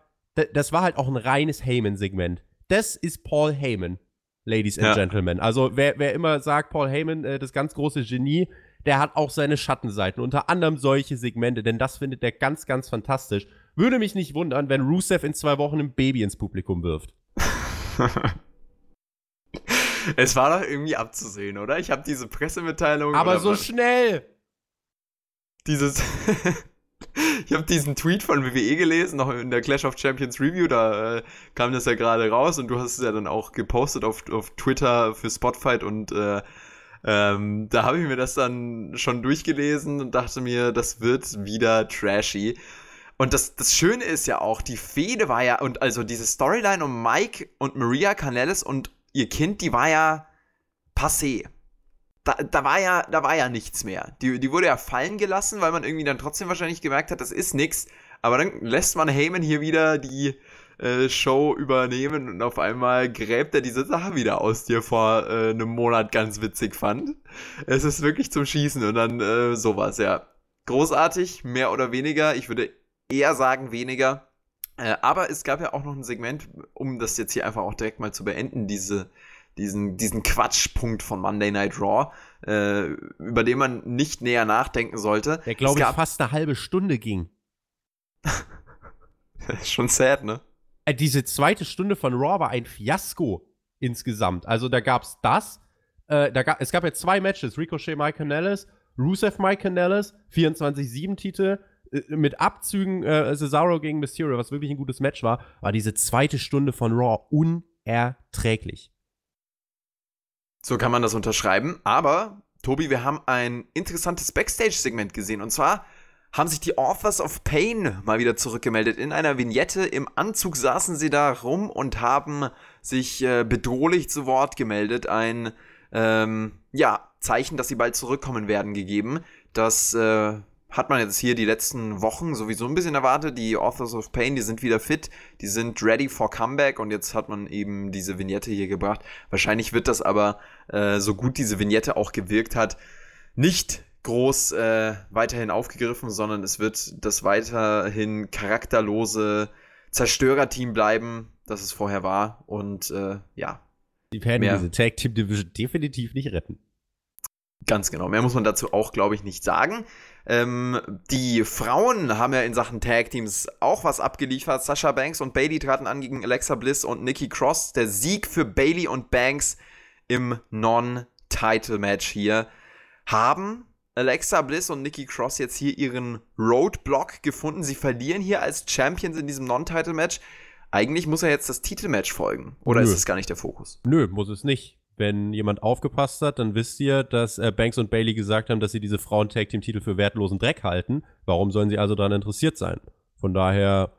das war halt auch ein reines Heyman-Segment. Das ist Paul Heyman, Ladies and ja. Gentlemen. Also wer, wer immer sagt, Paul Heyman, äh, das ganz große Genie, der hat auch seine Schattenseiten. Unter anderem solche Segmente, denn das findet er ganz, ganz fantastisch. Würde mich nicht wundern, wenn Rusev in zwei Wochen ein Baby ins Publikum wirft. es war doch irgendwie abzusehen, oder? Ich habe diese Pressemitteilung. Aber so schnell! dieses. ich habe diesen Tweet von WWE gelesen, noch in der Clash of Champions Review, da äh, kam das ja gerade raus und du hast es ja dann auch gepostet auf, auf Twitter für Spotfight und äh, Ähm, da habe ich mir das dann schon durchgelesen und dachte mir, das wird wieder trashy. Und das, das Schöne ist ja auch, die Fehde war ja, und also diese Storyline um Mike und Maria Canellis und ihr Kind, die war ja passé. Da, da, war ja, da war ja nichts mehr. Die, die wurde ja fallen gelassen, weil man irgendwie dann trotzdem wahrscheinlich gemerkt hat, das ist nichts. Aber dann lässt man Heyman hier wieder die äh, Show übernehmen und auf einmal gräbt er diese Sache wieder aus, die er vor äh, einem Monat ganz witzig fand. Es ist wirklich zum Schießen und dann äh, sowas, ja. Großartig, mehr oder weniger. Ich würde eher sagen weniger. Äh, aber es gab ja auch noch ein Segment, um das jetzt hier einfach auch direkt mal zu beenden, diese, diesen, diesen Quatschpunkt von Monday Night Raw, äh, über den man nicht näher nachdenken sollte. Der, glaube ich, fast eine halbe Stunde ging. Schon sad, ne? Äh, diese zweite Stunde von Raw war ein Fiasko insgesamt. Also da gab es das. Äh, da gab, es gab ja zwei Matches: Ricochet, Mike Canellis, Rusev, Mike Canellis, 24-7-Titel äh, mit Abzügen äh, Cesaro gegen Mysterio, was wirklich ein gutes Match war, war diese zweite Stunde von Raw unerträglich. So kann man das unterschreiben. Aber, Tobi, wir haben ein interessantes Backstage-Segment gesehen. Und zwar haben sich die Authors of Pain mal wieder zurückgemeldet. In einer Vignette im Anzug saßen sie da rum und haben sich äh, bedrohlich zu Wort gemeldet. Ein ähm, ja, Zeichen, dass sie bald zurückkommen werden, gegeben. Das äh, hat man jetzt hier die letzten Wochen sowieso ein bisschen erwartet. Die Authors of Pain, die sind wieder fit, die sind ready for comeback und jetzt hat man eben diese Vignette hier gebracht. Wahrscheinlich wird das aber, äh, so gut diese Vignette auch gewirkt hat, nicht groß äh, weiterhin aufgegriffen, sondern es wird das weiterhin charakterlose Zerstörerteam bleiben, das es vorher war. Und äh, ja. Die werden diese Tag Team Division definitiv nicht retten. Ganz genau. Mehr muss man dazu auch, glaube ich, nicht sagen. Ähm, die Frauen haben ja in Sachen Tag Teams auch was abgeliefert. Sasha Banks und Bailey traten an gegen Alexa Bliss und Nikki Cross. Der Sieg für Bailey und Banks im Non-Title-Match hier haben Alexa Bliss und Nikki Cross jetzt hier ihren Roadblock gefunden. Sie verlieren hier als Champions in diesem Non-Title-Match. Eigentlich muss ja jetzt das Titelmatch folgen. Oder Nö. ist es gar nicht der Fokus? Nö, muss es nicht wenn jemand aufgepasst hat, dann wisst ihr, dass äh, Banks und Bailey gesagt haben, dass sie diese Frauen-Tag-Team-Titel für wertlosen Dreck halten. Warum sollen sie also daran interessiert sein? Von daher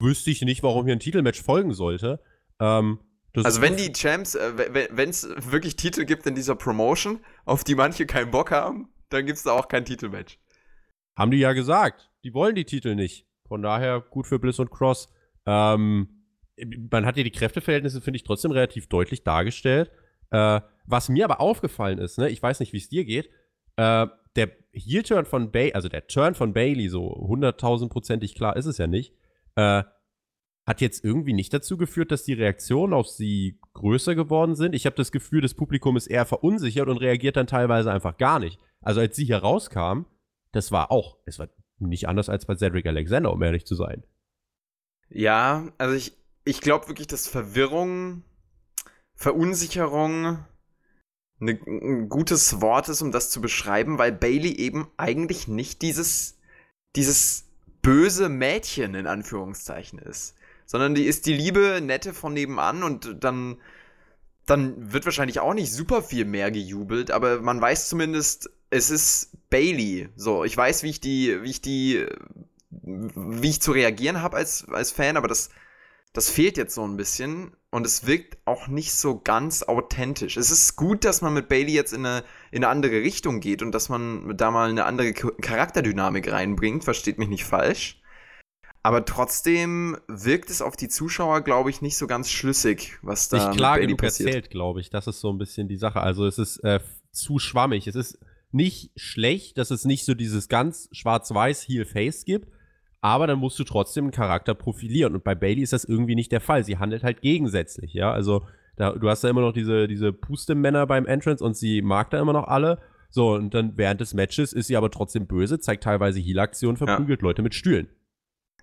wüsste ich nicht, warum hier ein Titelmatch folgen sollte. Ähm, also wenn die Champs, äh, wenn es wirklich Titel gibt in dieser Promotion, auf die manche keinen Bock haben, dann gibt es da auch kein Titelmatch. Haben die ja gesagt. Die wollen die Titel nicht. Von daher gut für Bliss und Cross. Ähm, man hat hier die Kräfteverhältnisse, finde ich, trotzdem relativ deutlich dargestellt. Äh, was mir aber aufgefallen ist, ne, ich weiß nicht, wie es dir geht, äh, der Heel-Turn von Bailey, also der Turn von Bailey, so hunderttausendprozentig klar ist es ja nicht, äh, hat jetzt irgendwie nicht dazu geführt, dass die Reaktionen auf sie größer geworden sind. Ich habe das Gefühl, das Publikum ist eher verunsichert und reagiert dann teilweise einfach gar nicht. Also als sie hier rauskam, das war auch, es war nicht anders als bei Cedric Alexander, um ehrlich zu sein. Ja, also ich, ich glaube wirklich, dass Verwirrung Verunsicherung ne, ein gutes Wort ist, um das zu beschreiben, weil Bailey eben eigentlich nicht dieses, dieses böse Mädchen in Anführungszeichen ist, sondern die ist die liebe, nette von nebenan und dann, dann wird wahrscheinlich auch nicht super viel mehr gejubelt, aber man weiß zumindest, es ist Bailey. So, ich weiß, wie ich die, wie ich die, wie ich zu reagieren habe als, als Fan, aber das, das fehlt jetzt so ein bisschen und es wirkt auch nicht so ganz authentisch. Es ist gut, dass man mit Bailey jetzt in eine, in eine andere Richtung geht und dass man da mal eine andere Charakterdynamik reinbringt, versteht mich nicht falsch. Aber trotzdem wirkt es auf die Zuschauer, glaube ich, nicht so ganz schlüssig, was da nicht klar genug passiert. erzählt, glaube ich. Das ist so ein bisschen die Sache. Also es ist äh, zu schwammig. Es ist nicht schlecht, dass es nicht so dieses ganz schwarz-weiß Heel-Face gibt, aber dann musst du trotzdem einen Charakter profilieren. Und bei Bailey ist das irgendwie nicht der Fall. Sie handelt halt gegensätzlich, ja. Also da, du hast da immer noch diese, diese Pustemänner beim Entrance und sie mag da immer noch alle. So, und dann während des Matches ist sie aber trotzdem böse, zeigt teilweise Heal-Aktionen, verprügelt ja. Leute mit Stühlen.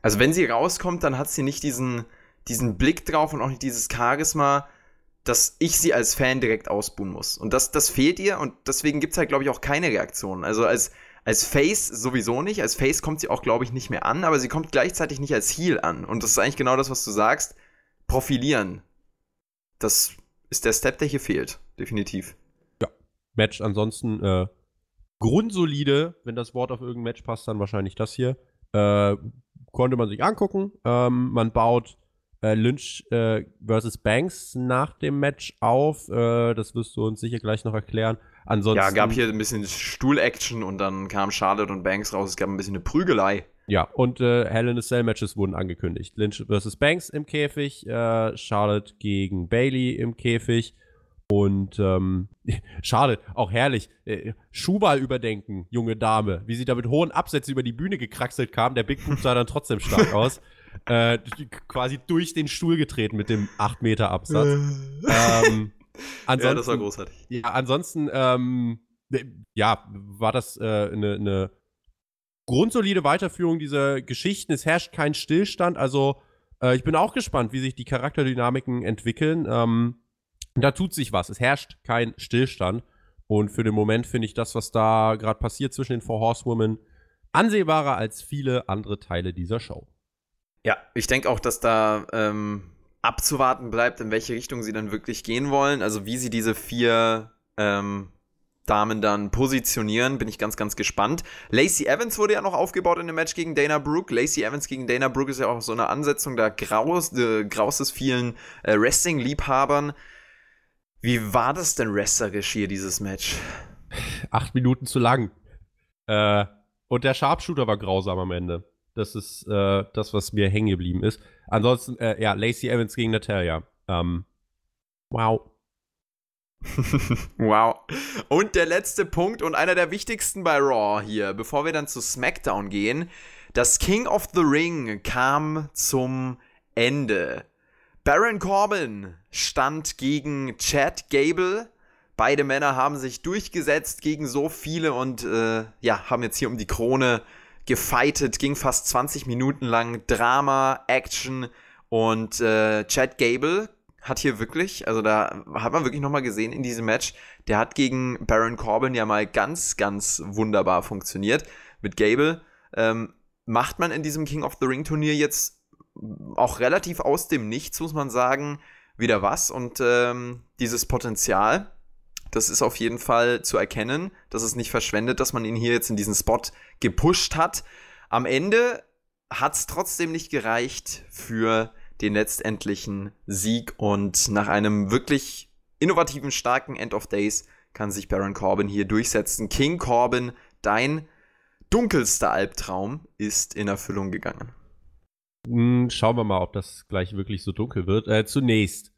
Also wenn sie rauskommt, dann hat sie nicht diesen, diesen Blick drauf und auch nicht dieses Charisma, dass ich sie als Fan direkt ausbuhen muss. Und das, das fehlt ihr und deswegen gibt es halt, glaube ich, auch keine Reaktion. Also als, als Face sowieso nicht. Als Face kommt sie auch, glaube ich, nicht mehr an, aber sie kommt gleichzeitig nicht als Heal an. Und das ist eigentlich genau das, was du sagst. Profilieren. Das ist der Step, der hier fehlt. Definitiv. Ja. Match ansonsten äh, grundsolide, wenn das Wort auf irgendein Match passt, dann wahrscheinlich das hier. Äh, konnte man sich angucken. Ähm, man baut äh, Lynch äh, versus Banks nach dem Match auf. Äh, das wirst du uns sicher gleich noch erklären. Ansonsten, ja, gab hier ein bisschen Stuhl-Action und dann kam Charlotte und Banks raus. Es gab ein bisschen eine Prügelei. Ja, und äh, Hell in a Cell Matches wurden angekündigt. Lynch versus Banks im Käfig, äh, Charlotte gegen Bailey im Käfig. Und ähm, schade, auch herrlich. Äh, Schuhball überdenken, junge Dame. Wie sie da mit hohen Absätzen über die Bühne gekraxelt kam. Der Big Boot sah dann trotzdem stark aus. Äh, quasi durch den Stuhl getreten mit dem 8 Meter Absatz. ähm, ja, das war großartig. Ja, ansonsten, ähm, ja, war das eine äh, ne grundsolide Weiterführung dieser Geschichten. Es herrscht kein Stillstand. Also, äh, ich bin auch gespannt, wie sich die Charakterdynamiken entwickeln. Ähm, da tut sich was. Es herrscht kein Stillstand. Und für den Moment finde ich das, was da gerade passiert zwischen den Four Horsewomen, ansehbarer als viele andere Teile dieser Show. Ja, ich denke auch, dass da ähm, abzuwarten bleibt, in welche Richtung sie dann wirklich gehen wollen. Also wie sie diese vier ähm, Damen dann positionieren, bin ich ganz, ganz gespannt. Lacey Evans wurde ja noch aufgebaut in dem Match gegen Dana Brooke. Lacey Evans gegen Dana Brooke ist ja auch so eine Ansetzung, da graus, äh, graus es vielen äh, Wrestling-Liebhabern. Wie war das denn wrestlerisch hier, dieses Match? Acht Minuten zu lang. Äh, und der Sharpshooter war grausam am Ende. Das ist äh, das, was mir hängen geblieben ist. Ansonsten, äh, ja, Lacey Evans gegen Natalia. Ähm, wow. wow. Und der letzte Punkt und einer der wichtigsten bei Raw hier, bevor wir dann zu SmackDown gehen. Das King of the Ring kam zum Ende. Baron Corbin stand gegen Chad Gable. Beide Männer haben sich durchgesetzt gegen so viele und äh, ja, haben jetzt hier um die Krone gefightet. Ging fast 20 Minuten lang. Drama, Action und äh, Chad Gable hat hier wirklich, also da hat man wirklich nochmal gesehen in diesem Match, der hat gegen Baron Corbin ja mal ganz, ganz wunderbar funktioniert. Mit Gable ähm, macht man in diesem King of the Ring Turnier jetzt auch relativ aus dem Nichts, muss man sagen, wieder was. Und ähm, dieses Potenzial, das ist auf jeden Fall zu erkennen. Das ist nicht verschwendet, dass man ihn hier jetzt in diesen Spot gepusht hat. Am Ende hat es trotzdem nicht gereicht für den letztendlichen Sieg und nach einem wirklich innovativen, starken End of Days kann sich Baron Corbin hier durchsetzen. King Corbin, dein dunkelster Albtraum ist in Erfüllung gegangen. Hm, schauen wir mal, ob das gleich wirklich so dunkel wird. Äh, zunächst,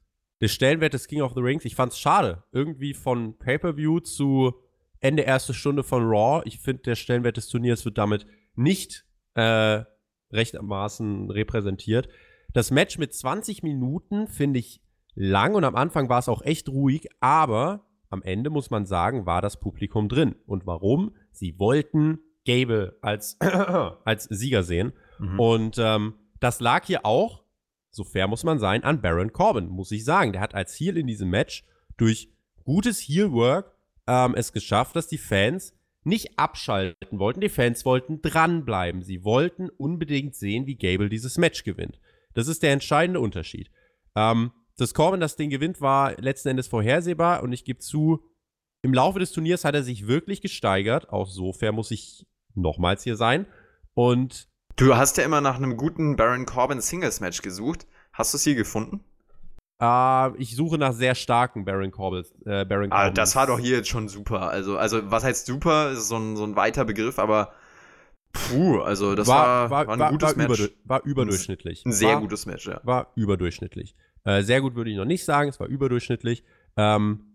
der Stellenwert des King of the Rings, ich fand's schade. Irgendwie von Pay-Per-View zu Ende erste Stunde von Raw. Ich finde, der Stellenwert des Turniers wird damit nicht äh, rechtermaßen repräsentiert. Das Match mit 20 Minuten finde ich lang und am Anfang war es auch echt ruhig, aber am Ende muss man sagen, war das Publikum drin. Und warum? Sie wollten Gable als, als Sieger sehen. Mhm. Und ähm, das lag hier auch, so fair muss man sein, an Baron Corbin, muss ich sagen. Der hat als Heel in diesem Match durch gutes Heel-Work ähm, es geschafft, dass die Fans nicht abschalten wollten. Die Fans wollten dranbleiben. Sie wollten unbedingt sehen, wie Gable dieses Match gewinnt. Das ist der entscheidende Unterschied. Ähm, dass Corbin das Ding gewinnt, war letzten Endes vorhersehbar und ich gebe zu, im Laufe des Turniers hat er sich wirklich gesteigert. Auch so fair muss ich nochmals hier sein. Und Du hast ja immer nach einem guten Baron Corbin Singles Match gesucht. Hast du es hier gefunden? Uh, ich suche nach sehr starken Baron Corbin. Äh, Baron ah, das war doch hier jetzt schon super. Also, also was heißt super? Ist so ein, so ein weiter Begriff, aber puh, also das war, war, war ein war, gutes Match. Überdu war überdurchschnittlich. Ein sehr gutes Match, ja. War überdurchschnittlich. Äh, sehr gut würde ich noch nicht sagen, es war überdurchschnittlich. Ähm,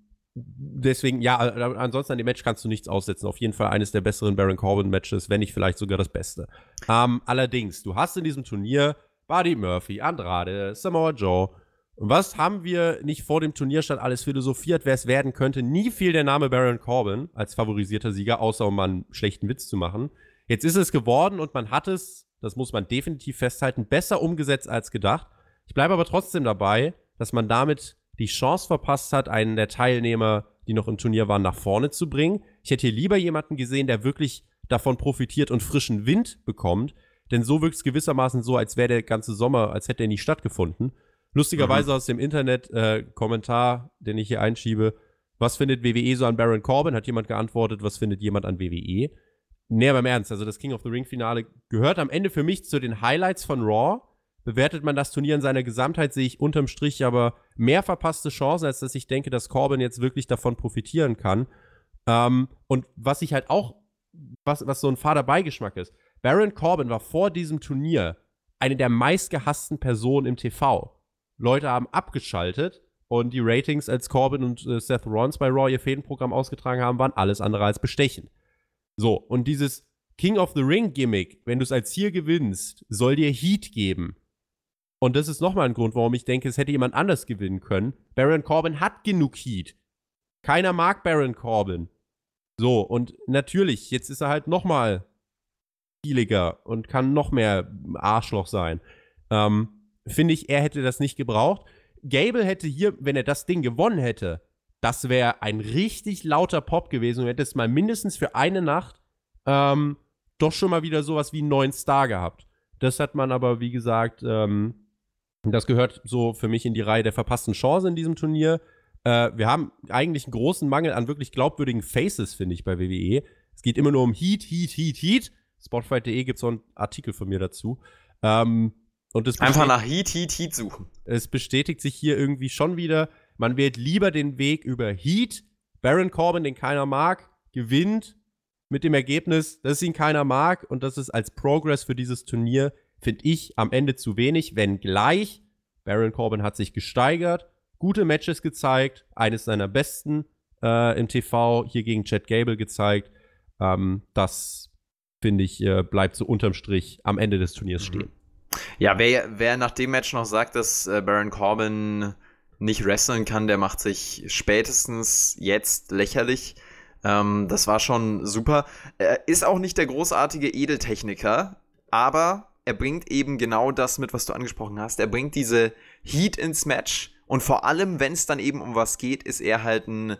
deswegen, ja, ansonsten an dem Match kannst du nichts aussetzen. Auf jeden Fall eines der besseren Baron Corbin-Matches, wenn nicht vielleicht sogar das beste. Ähm, allerdings, du hast in diesem Turnier Buddy Murphy, Andrade, Samoa Joe. Was haben wir nicht vor dem Turnierstand alles philosophiert, wer es werden könnte? Nie fiel der Name Baron Corbin als favorisierter Sieger, außer um einen schlechten Witz zu machen. Jetzt ist es geworden und man hat es, das muss man definitiv festhalten, besser umgesetzt als gedacht. Ich bleibe aber trotzdem dabei, dass man damit die Chance verpasst hat, einen der Teilnehmer, die noch im Turnier waren, nach vorne zu bringen. Ich hätte hier lieber jemanden gesehen, der wirklich davon profitiert und frischen Wind bekommt. Denn so wirkt es gewissermaßen so, als wäre der ganze Sommer, als hätte er nie stattgefunden. Lustigerweise mhm. aus dem Internet, äh, Kommentar, den ich hier einschiebe, was findet WWE so an Baron Corbin? Hat jemand geantwortet, was findet jemand an WWE? Nee, aber im Ernst, also das King of the Ring Finale gehört am Ende für mich zu den Highlights von Raw. Bewertet man das Turnier in seiner Gesamtheit, sehe ich unterm Strich aber mehr verpasste Chancen, als dass ich denke, dass Corbin jetzt wirklich davon profitieren kann. Ähm, und was ich halt auch, was, was so ein fader Beigeschmack ist, Baron Corbin war vor diesem Turnier eine der meistgehassten Personen im TV. Leute haben abgeschaltet und die Ratings, als Corbin und äh, Seth Rollins bei Raw ihr Fädenprogramm ausgetragen haben, waren alles andere als bestechend. So, und dieses King of the Ring Gimmick, wenn du es als Ziel gewinnst, soll dir Heat geben. Und das ist nochmal ein Grund, warum ich denke, es hätte jemand anders gewinnen können. Baron Corbin hat genug Heat. Keiner mag Baron Corbin. So, und natürlich, jetzt ist er halt nochmal kieliger und kann noch mehr Arschloch sein. Ähm, Finde ich, er hätte das nicht gebraucht. Gable hätte hier, wenn er das Ding gewonnen hätte, das wäre ein richtig lauter Pop gewesen und hätte es mal mindestens für eine Nacht ähm, doch schon mal wieder sowas wie einen neuen Star gehabt. Das hat man aber, wie gesagt, ähm, das gehört so für mich in die Reihe der verpassten Chancen in diesem Turnier. Äh, wir haben eigentlich einen großen Mangel an wirklich glaubwürdigen Faces, finde ich, bei WWE. Es geht immer nur um Heat, Heat, Heat, Heat. Spotify.de gibt so einen Artikel von mir dazu. Ähm, und das Einfach nach Heat, Heat, Heat suchen. Es bestätigt sich hier irgendwie schon wieder. Man wählt lieber den Weg über Heat. Baron Corbin, den keiner mag, gewinnt mit dem Ergebnis, dass ihn keiner mag und das ist als Progress für dieses Turnier, finde ich, am Ende zu wenig, wenngleich Baron Corbin hat sich gesteigert, gute Matches gezeigt, eines seiner besten äh, im TV hier gegen Chad Gable gezeigt. Ähm, das finde ich, äh, bleibt so unterm Strich am Ende des Turniers mhm. stehen. Ja, wer, wer nach dem Match noch sagt, dass äh, Baron Corbin nicht wresteln kann, der macht sich spätestens jetzt lächerlich. Ähm, das war schon super. Er ist auch nicht der großartige Edeltechniker, aber er bringt eben genau das mit, was du angesprochen hast. Er bringt diese Heat ins Match und vor allem, wenn es dann eben um was geht, ist er halt ein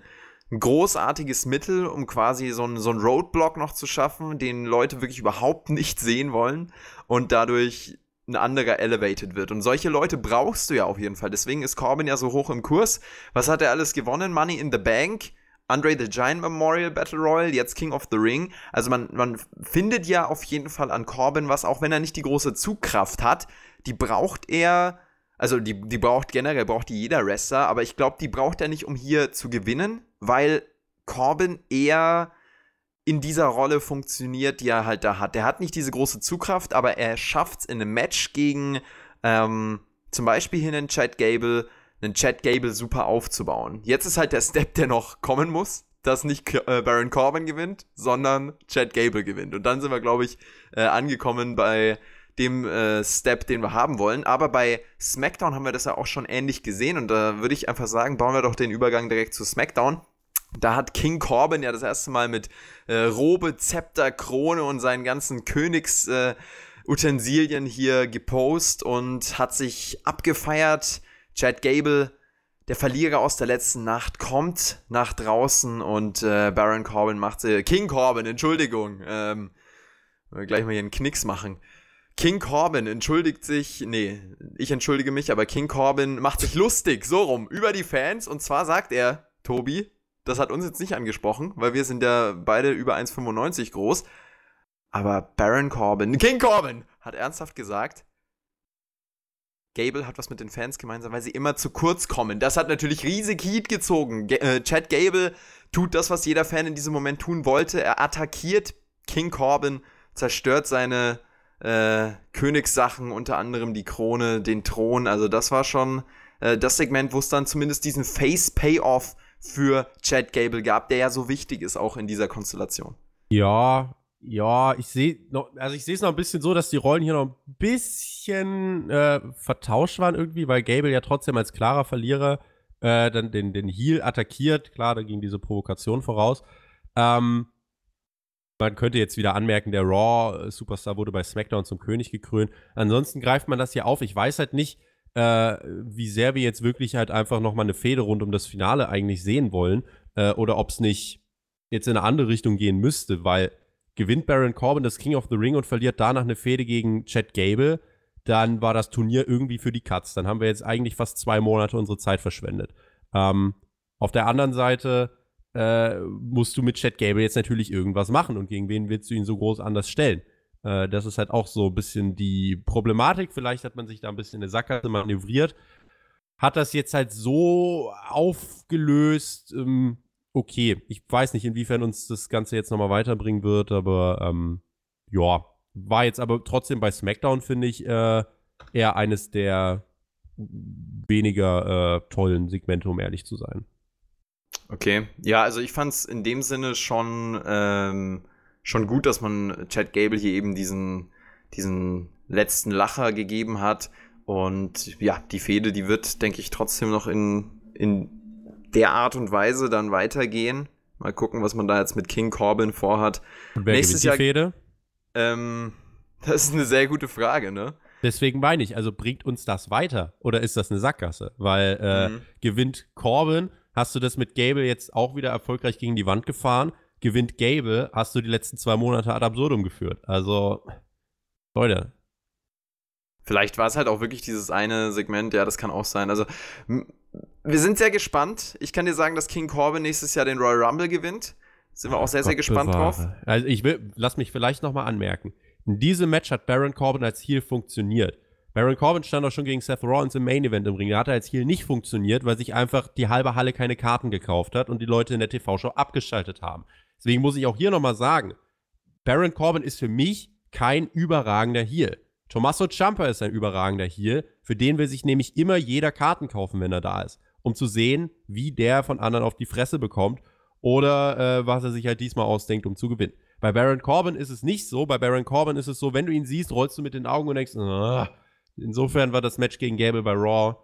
großartiges Mittel, um quasi so einen so Roadblock noch zu schaffen, den Leute wirklich überhaupt nicht sehen wollen und dadurch ein anderer elevated wird. Und solche Leute brauchst du ja auf jeden Fall. Deswegen ist Corbin ja so hoch im Kurs. Was hat er alles gewonnen? Money in the Bank, Andre the Giant Memorial Battle Royal, jetzt King of the Ring. Also man, man findet ja auf jeden Fall an Corbin was, auch wenn er nicht die große Zugkraft hat, die braucht er, also die, die braucht generell, braucht die jeder Wrestler, aber ich glaube, die braucht er nicht, um hier zu gewinnen, weil Corbin eher in dieser Rolle funktioniert, die er halt da hat. Der hat nicht diese große Zugkraft, aber er schafft es in einem Match gegen ähm, zum Beispiel hier einen Chad Gable, einen Chad Gable super aufzubauen. Jetzt ist halt der Step, der noch kommen muss, dass nicht äh, Baron Corbin gewinnt, sondern Chad Gable gewinnt. Und dann sind wir, glaube ich, äh, angekommen bei dem äh, Step, den wir haben wollen. Aber bei SmackDown haben wir das ja auch schon ähnlich gesehen. Und da würde ich einfach sagen, bauen wir doch den Übergang direkt zu SmackDown. Da hat King Corbin ja das erste Mal mit äh, Robe, Zepter, Krone und seinen ganzen Königsutensilien äh, hier gepostet und hat sich abgefeiert. Chad Gable, der Verlierer aus der letzten Nacht, kommt nach draußen und äh, Baron Corbin macht sie. King Corbin, Entschuldigung. Ähm, gleich mal hier einen Knicks machen. King Corbin entschuldigt sich, nee, ich entschuldige mich, aber King Corbin macht sich lustig, so rum, über die Fans. Und zwar sagt er, Tobi, das hat uns jetzt nicht angesprochen, weil wir sind ja beide über 1,95 groß. Aber Baron Corbin, King Corbin, hat ernsthaft gesagt, Gable hat was mit den Fans gemeinsam, weil sie immer zu kurz kommen. Das hat natürlich riesig Heat gezogen. G äh, Chad Gable tut das, was jeder Fan in diesem Moment tun wollte. Er attackiert King Corbin, zerstört seine äh, Königssachen, unter anderem die Krone, den Thron. Also das war schon äh, das Segment, wo es dann zumindest diesen Face-Payoff für Chad Gable gab, der ja so wichtig ist auch in dieser Konstellation. Ja, ja, ich sehe also ich sehe es noch ein bisschen so, dass die Rollen hier noch ein bisschen äh, vertauscht waren irgendwie, weil Gable ja trotzdem als klarer Verlierer äh, dann den, den Heal attackiert. Klar, da ging diese Provokation voraus. Ähm, man könnte jetzt wieder anmerken, der Raw-Superstar wurde bei SmackDown zum König gekrönt. Ansonsten greift man das hier auf. Ich weiß halt nicht, äh, wie sehr wir jetzt wirklich halt einfach nochmal eine Fehde rund um das Finale eigentlich sehen wollen. Äh, oder ob es nicht jetzt in eine andere Richtung gehen müsste, weil gewinnt Baron Corbin das King of the Ring und verliert danach eine Fehde gegen Chad Gable, dann war das Turnier irgendwie für die Cuts. Dann haben wir jetzt eigentlich fast zwei Monate unsere Zeit verschwendet. Ähm, Auf der anderen Seite äh, musst du mit Chad Gable jetzt natürlich irgendwas machen und gegen wen willst du ihn so groß anders stellen? Äh, das ist halt auch so ein bisschen die Problematik. Vielleicht hat man sich da ein bisschen in eine Sackgasse manövriert. Hat das jetzt halt so aufgelöst. Ähm, okay, ich weiß nicht, inwiefern uns das Ganze jetzt nochmal weiterbringen wird, aber ähm, ja, war jetzt aber trotzdem bei SmackDown, finde ich, äh, eher eines der weniger äh, tollen Segmente, um ehrlich zu sein. Okay, ja, also ich fand es in dem Sinne schon, ähm, schon gut, dass man Chad Gable hier eben diesen, diesen letzten Lacher gegeben hat. Und ja, die Fehde, die wird, denke ich, trotzdem noch in, in der Art und Weise dann weitergehen. Mal gucken, was man da jetzt mit King Corbin vorhat. Und wer Nächstes gewinnt die Jahr, Fehde? Ähm, das ist eine sehr gute Frage, ne? Deswegen meine ich, also bringt uns das weiter oder ist das eine Sackgasse? Weil äh, mhm. gewinnt Corbin, hast du das mit Gable jetzt auch wieder erfolgreich gegen die Wand gefahren. Gewinnt Gable, hast du die letzten zwei Monate ad absurdum geführt. Also, Leute. Vielleicht war es halt auch wirklich dieses eine Segment, ja, das kann auch sein. Also, wir sind sehr gespannt. Ich kann dir sagen, dass King Corbin nächstes Jahr den Royal Rumble gewinnt. Sind wir auch sehr, Gott sehr gespannt bewahre. drauf. Also ich will, lass mich vielleicht nochmal anmerken. In diesem Match hat Baron Corbin als Heel funktioniert. Baron Corbin stand auch schon gegen Seth Rollins im Main Event im Ring. Da hat er als Heel nicht funktioniert, weil sich einfach die halbe Halle keine Karten gekauft hat und die Leute in der TV-Show abgeschaltet haben. Deswegen muss ich auch hier nochmal sagen, Baron Corbin ist für mich kein überragender Heel. Tommaso Ciampa ist ein überragender Heel, für den will sich nämlich immer jeder Karten kaufen, wenn er da ist, um zu sehen, wie der von anderen auf die Fresse bekommt oder äh, was er sich halt diesmal ausdenkt, um zu gewinnen. Bei Baron Corbin ist es nicht so. Bei Baron Corbin ist es so, wenn du ihn siehst, rollst du mit den Augen und denkst, ah. insofern war das Match gegen Gable bei Raw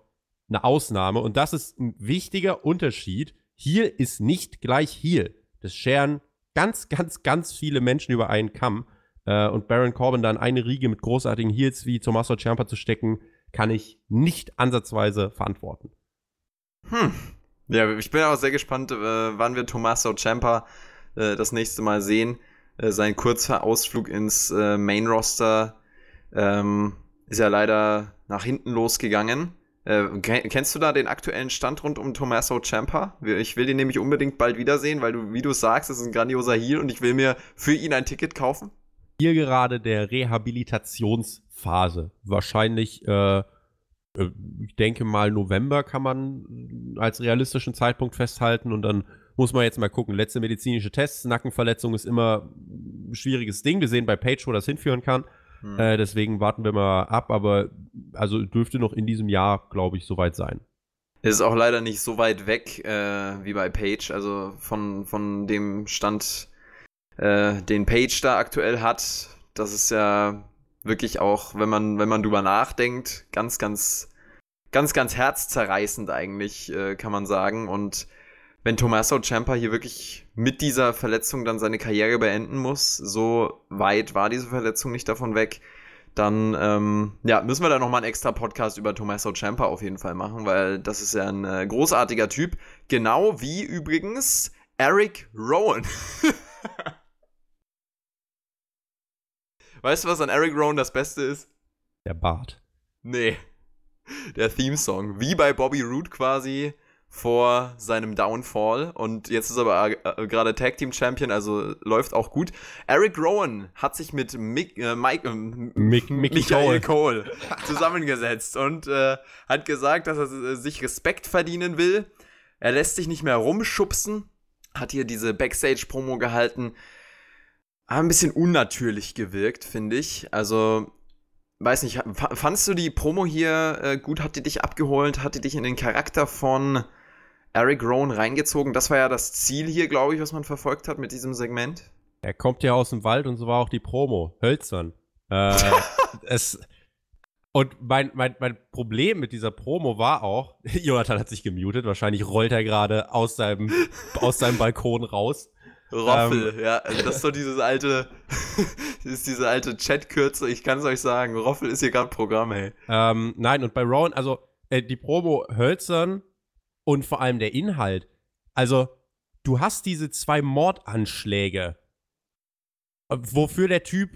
eine Ausnahme. Und das ist ein wichtiger Unterschied. Heel ist nicht gleich Heel. Das scheren ganz, ganz, ganz viele Menschen über einen Kamm. Äh, und Baron Corbin dann eine Riege mit großartigen Heels wie Tommaso Ciampa zu stecken, kann ich nicht ansatzweise verantworten. Hm, ja, ich bin auch sehr gespannt, äh, wann wir Tommaso Ciampa äh, das nächste Mal sehen. Äh, sein kurzer Ausflug ins äh, Main Roster ähm, ist ja leider nach hinten losgegangen. Äh, kennst du da den aktuellen Stand rund um Tommaso Ciampa? Ich will den nämlich unbedingt bald wiedersehen, weil du, wie du sagst, ist ein grandioser Heal und ich will mir für ihn ein Ticket kaufen. Hier gerade der Rehabilitationsphase. Wahrscheinlich äh, äh, ich denke mal, November kann man als realistischen Zeitpunkt festhalten und dann muss man jetzt mal gucken. Letzte medizinische Tests, Nackenverletzung ist immer ein schwieriges Ding. Wir sehen bei Page, wo das hinführen kann. Hm. Äh, deswegen warten wir mal ab, aber also dürfte noch in diesem Jahr, glaube ich, soweit sein. Ist auch leider nicht so weit weg äh, wie bei Page, also von, von dem Stand, äh, den Page da aktuell hat. Das ist ja wirklich auch, wenn man, wenn man drüber nachdenkt, ganz, ganz, ganz, ganz herzzerreißend eigentlich, äh, kann man sagen. Und wenn Tommaso Ciampa hier wirklich mit dieser Verletzung dann seine Karriere beenden muss, so weit war diese Verletzung nicht davon weg, dann ähm, ja, müssen wir da nochmal einen extra Podcast über Tommaso Ciampa auf jeden Fall machen, weil das ist ja ein äh, großartiger Typ. Genau wie übrigens Eric Rowan. Weißt du, was an Eric Rowan das Beste ist? Der Bart. Nee. Der Theme-Song. Wie bei Bobby Roode quasi vor seinem Downfall. Und jetzt ist er aber äh, gerade Tag Team Champion, also läuft auch gut. Eric Rowan hat sich mit Mick, äh, Mike, äh, Mick, Michael Cole, Cole zusammengesetzt und äh, hat gesagt, dass er äh, sich Respekt verdienen will. Er lässt sich nicht mehr rumschubsen. Hat hier diese Backstage-Promo gehalten ein bisschen unnatürlich gewirkt, finde ich. Also, weiß nicht, fandest du die Promo hier äh, gut? Hat die dich abgeholt? Hat die dich in den Charakter von Eric Rowan reingezogen? Das war ja das Ziel hier, glaube ich, was man verfolgt hat mit diesem Segment. Er kommt ja aus dem Wald und so war auch die Promo. Hölzern. Äh, es, und mein, mein, mein Problem mit dieser Promo war auch, Jonathan hat sich gemutet, wahrscheinlich rollt er gerade aus seinem, aus seinem Balkon raus. Roffel, ähm, ja, also das ist so dieses alte, ist diese alte Chat-Kürze, ich kann es euch sagen, Roffel ist hier gerade Programm, ey. Ähm, nein, und bei Rowan, also äh, die Promo hölzern und vor allem der Inhalt. Also, du hast diese zwei Mordanschläge, wofür der Typ,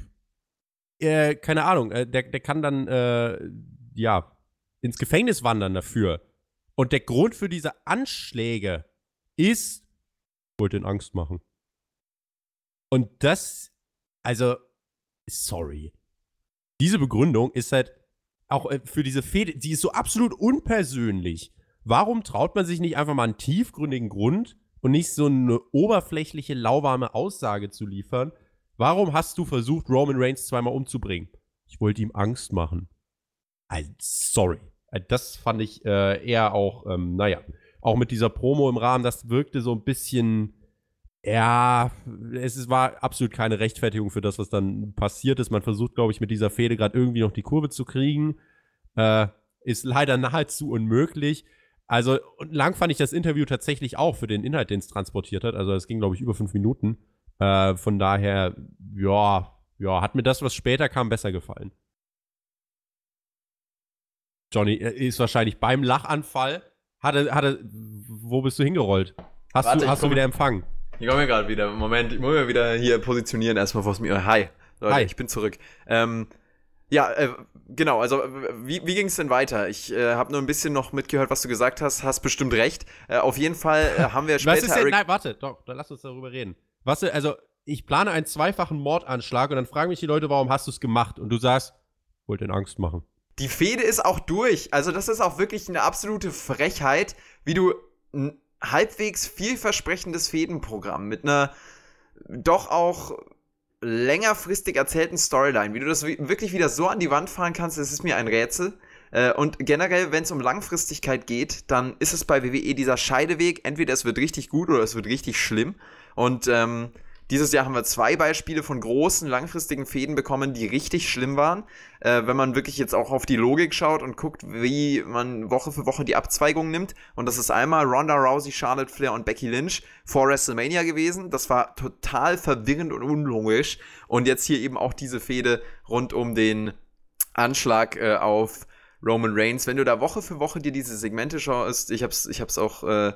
äh, keine Ahnung, äh, der, der kann dann, äh, ja, ins Gefängnis wandern dafür. Und der Grund für diese Anschläge ist, wollte den Angst machen. Und das, also, sorry. Diese Begründung ist halt auch äh, für diese Fehde, die ist so absolut unpersönlich. Warum traut man sich nicht einfach mal einen tiefgründigen Grund und nicht so eine oberflächliche, lauwarme Aussage zu liefern? Warum hast du versucht, Roman Reigns zweimal umzubringen? Ich wollte ihm Angst machen. Also, sorry. Das fand ich äh, eher auch, ähm, naja, auch mit dieser Promo im Rahmen, das wirkte so ein bisschen, ja, es war absolut keine Rechtfertigung für das, was dann passiert ist. Man versucht, glaube ich, mit dieser Fehde gerade irgendwie noch die Kurve zu kriegen. Äh, ist leider nahezu unmöglich. Also, und lang fand ich das Interview tatsächlich auch für den Inhalt, den es transportiert hat. Also, es ging, glaube ich, über fünf Minuten. Äh, von daher, ja, ja, hat mir das, was später kam, besser gefallen. Johnny ist wahrscheinlich beim Lachanfall. Hatte, hatte, wo bist du hingerollt? Hast Warte, du, hast du wieder empfangen? Ich komme gerade wieder. Moment, ich muss mir wieder hier positionieren erstmal vors mir. Hi. Leute, Hi. ich bin zurück. Ähm, ja, äh, genau, also wie, wie ging es denn weiter? Ich äh, habe nur ein bisschen noch mitgehört, was du gesagt hast, hast bestimmt recht. Äh, auf jeden Fall äh, haben wir später... was ist denn, nein, warte, doch, dann lass uns darüber reden. Was, also, ich plane einen zweifachen Mordanschlag und dann fragen mich die Leute, warum hast du es gemacht? Und du sagst, wollte ihn Angst machen. Die Fehde ist auch durch. Also, das ist auch wirklich eine absolute Frechheit, wie du halbwegs vielversprechendes Fädenprogramm mit einer doch auch längerfristig erzählten Storyline, wie du das wirklich wieder so an die Wand fahren kannst, das ist mir ein Rätsel. Äh, und generell, wenn es um Langfristigkeit geht, dann ist es bei WWE dieser Scheideweg. Entweder es wird richtig gut oder es wird richtig schlimm. Und ähm, dieses Jahr haben wir zwei Beispiele von großen, langfristigen Fäden bekommen, die richtig schlimm waren. Äh, wenn man wirklich jetzt auch auf die Logik schaut und guckt, wie man Woche für Woche die Abzweigung nimmt. Und das ist einmal Ronda Rousey, Charlotte Flair und Becky Lynch vor WrestleMania gewesen. Das war total verwirrend und unlogisch. Und jetzt hier eben auch diese Fäde rund um den Anschlag äh, auf Roman Reigns. Wenn du da Woche für Woche dir diese Segmente schaust, ich hab's, ich hab's auch äh,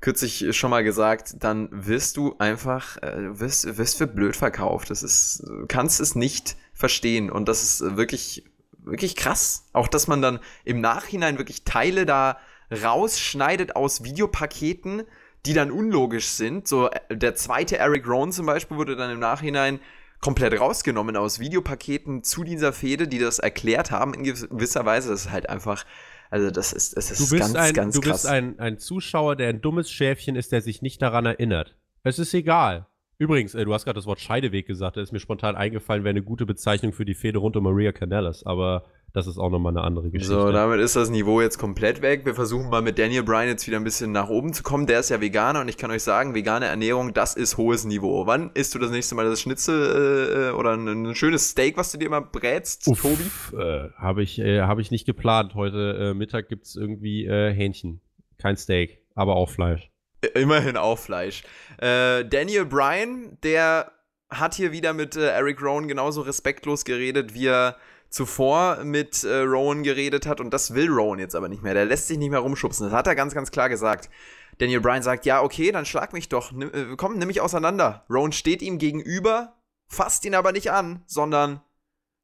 kürzlich schon mal gesagt, dann wirst du einfach, äh, wirst, wirst für blöd verkauft. Das ist, kannst es nicht verstehen. Und das ist wirklich, wirklich krass. Auch, dass man dann im Nachhinein wirklich Teile da rausschneidet aus Videopaketen, die dann unlogisch sind. So, äh, der zweite Eric Rohn zum Beispiel wurde dann im Nachhinein komplett rausgenommen aus Videopaketen zu dieser Fehde, die das erklärt haben in gewisser Weise. Das ist halt einfach also das ist, das ist du bist ganz, ein, ganz du krass. bist ein, ein Zuschauer, der ein dummes Schäfchen ist, der sich nicht daran erinnert. Es ist egal. Übrigens, äh, du hast gerade das Wort Scheideweg gesagt, da ist mir spontan eingefallen, wäre eine gute Bezeichnung für die Fehde rund um Maria Canellas, aber das ist auch nochmal eine andere Geschichte. So, damit ist das Niveau jetzt komplett weg. Wir versuchen mal mit Daniel Bryan jetzt wieder ein bisschen nach oben zu kommen. Der ist ja Veganer und ich kann euch sagen, vegane Ernährung, das ist hohes Niveau. Wann isst du das nächste Mal das Schnitzel äh, oder ein, ein, schönes Steak, was du dir immer brätst, Uff, Tobi? Äh, Habe ich, äh, hab ich nicht geplant. Heute äh, Mittag gibt es irgendwie äh, Hähnchen. Kein Steak, aber auch Fleisch. Immerhin auch Fleisch. Äh, Daniel Bryan, der hat hier wieder mit Eric Rowan genauso respektlos geredet, wie er zuvor mit äh, Rowan geredet hat und das will Rowan jetzt aber nicht mehr. Der lässt sich nicht mehr rumschubsen. Das hat er ganz, ganz klar gesagt. Daniel Bryan sagt, ja, okay, dann schlag mich doch. Nimm, äh, komm, nimm mich auseinander. Rowan steht ihm gegenüber, fasst ihn aber nicht an, sondern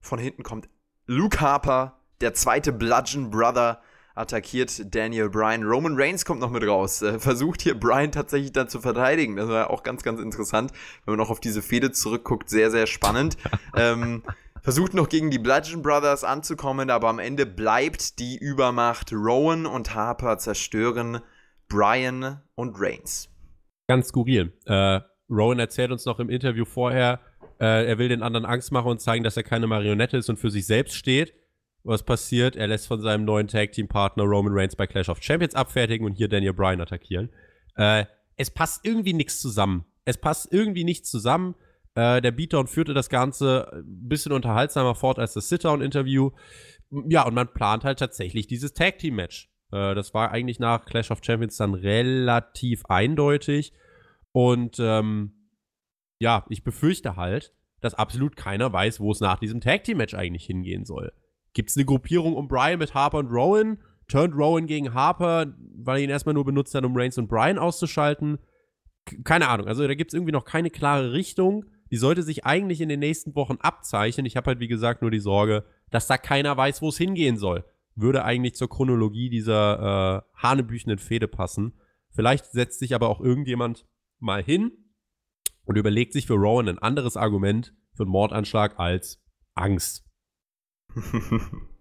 von hinten kommt Luke Harper, der zweite Bludgeon Brother, attackiert Daniel Bryan. Roman Reigns kommt noch mit raus, äh, versucht hier Bryan tatsächlich dann zu verteidigen. Das war auch ganz, ganz interessant, wenn man noch auf diese Fehde zurückguckt. Sehr, sehr spannend. ähm, versucht noch gegen die Bludgeon Brothers anzukommen, aber am Ende bleibt die Übermacht. Rowan und Harper zerstören Brian und Reigns. Ganz skurril. Äh, Rowan erzählt uns noch im Interview vorher, äh, er will den anderen Angst machen und zeigen, dass er keine Marionette ist und für sich selbst steht. Was passiert? Er lässt von seinem neuen Tag-Team-Partner Roman Reigns bei Clash of Champions abfertigen und hier Daniel Bryan attackieren. Äh, es passt irgendwie nichts zusammen. Es passt irgendwie nichts zusammen. Äh, der Beatdown führte das Ganze ein bisschen unterhaltsamer fort als das Sit-Down-Interview. Ja, und man plant halt tatsächlich dieses Tag-Team-Match. Äh, das war eigentlich nach Clash of Champions dann relativ eindeutig. Und ähm, ja, ich befürchte halt, dass absolut keiner weiß, wo es nach diesem Tag-Team-Match eigentlich hingehen soll. Gibt es eine Gruppierung um Brian mit Harper und Rowan? Turnt Rowan gegen Harper, weil er ihn erstmal nur benutzt hat, um Reigns und Brian auszuschalten? keine Ahnung. Also da gibt es irgendwie noch keine klare Richtung die sollte sich eigentlich in den nächsten Wochen abzeichnen. Ich habe halt, wie gesagt, nur die Sorge, dass da keiner weiß, wo es hingehen soll. Würde eigentlich zur Chronologie dieser äh, hanebüchenden Fehde passen. Vielleicht setzt sich aber auch irgendjemand mal hin und überlegt sich für Rowan ein anderes Argument für einen Mordanschlag als Angst.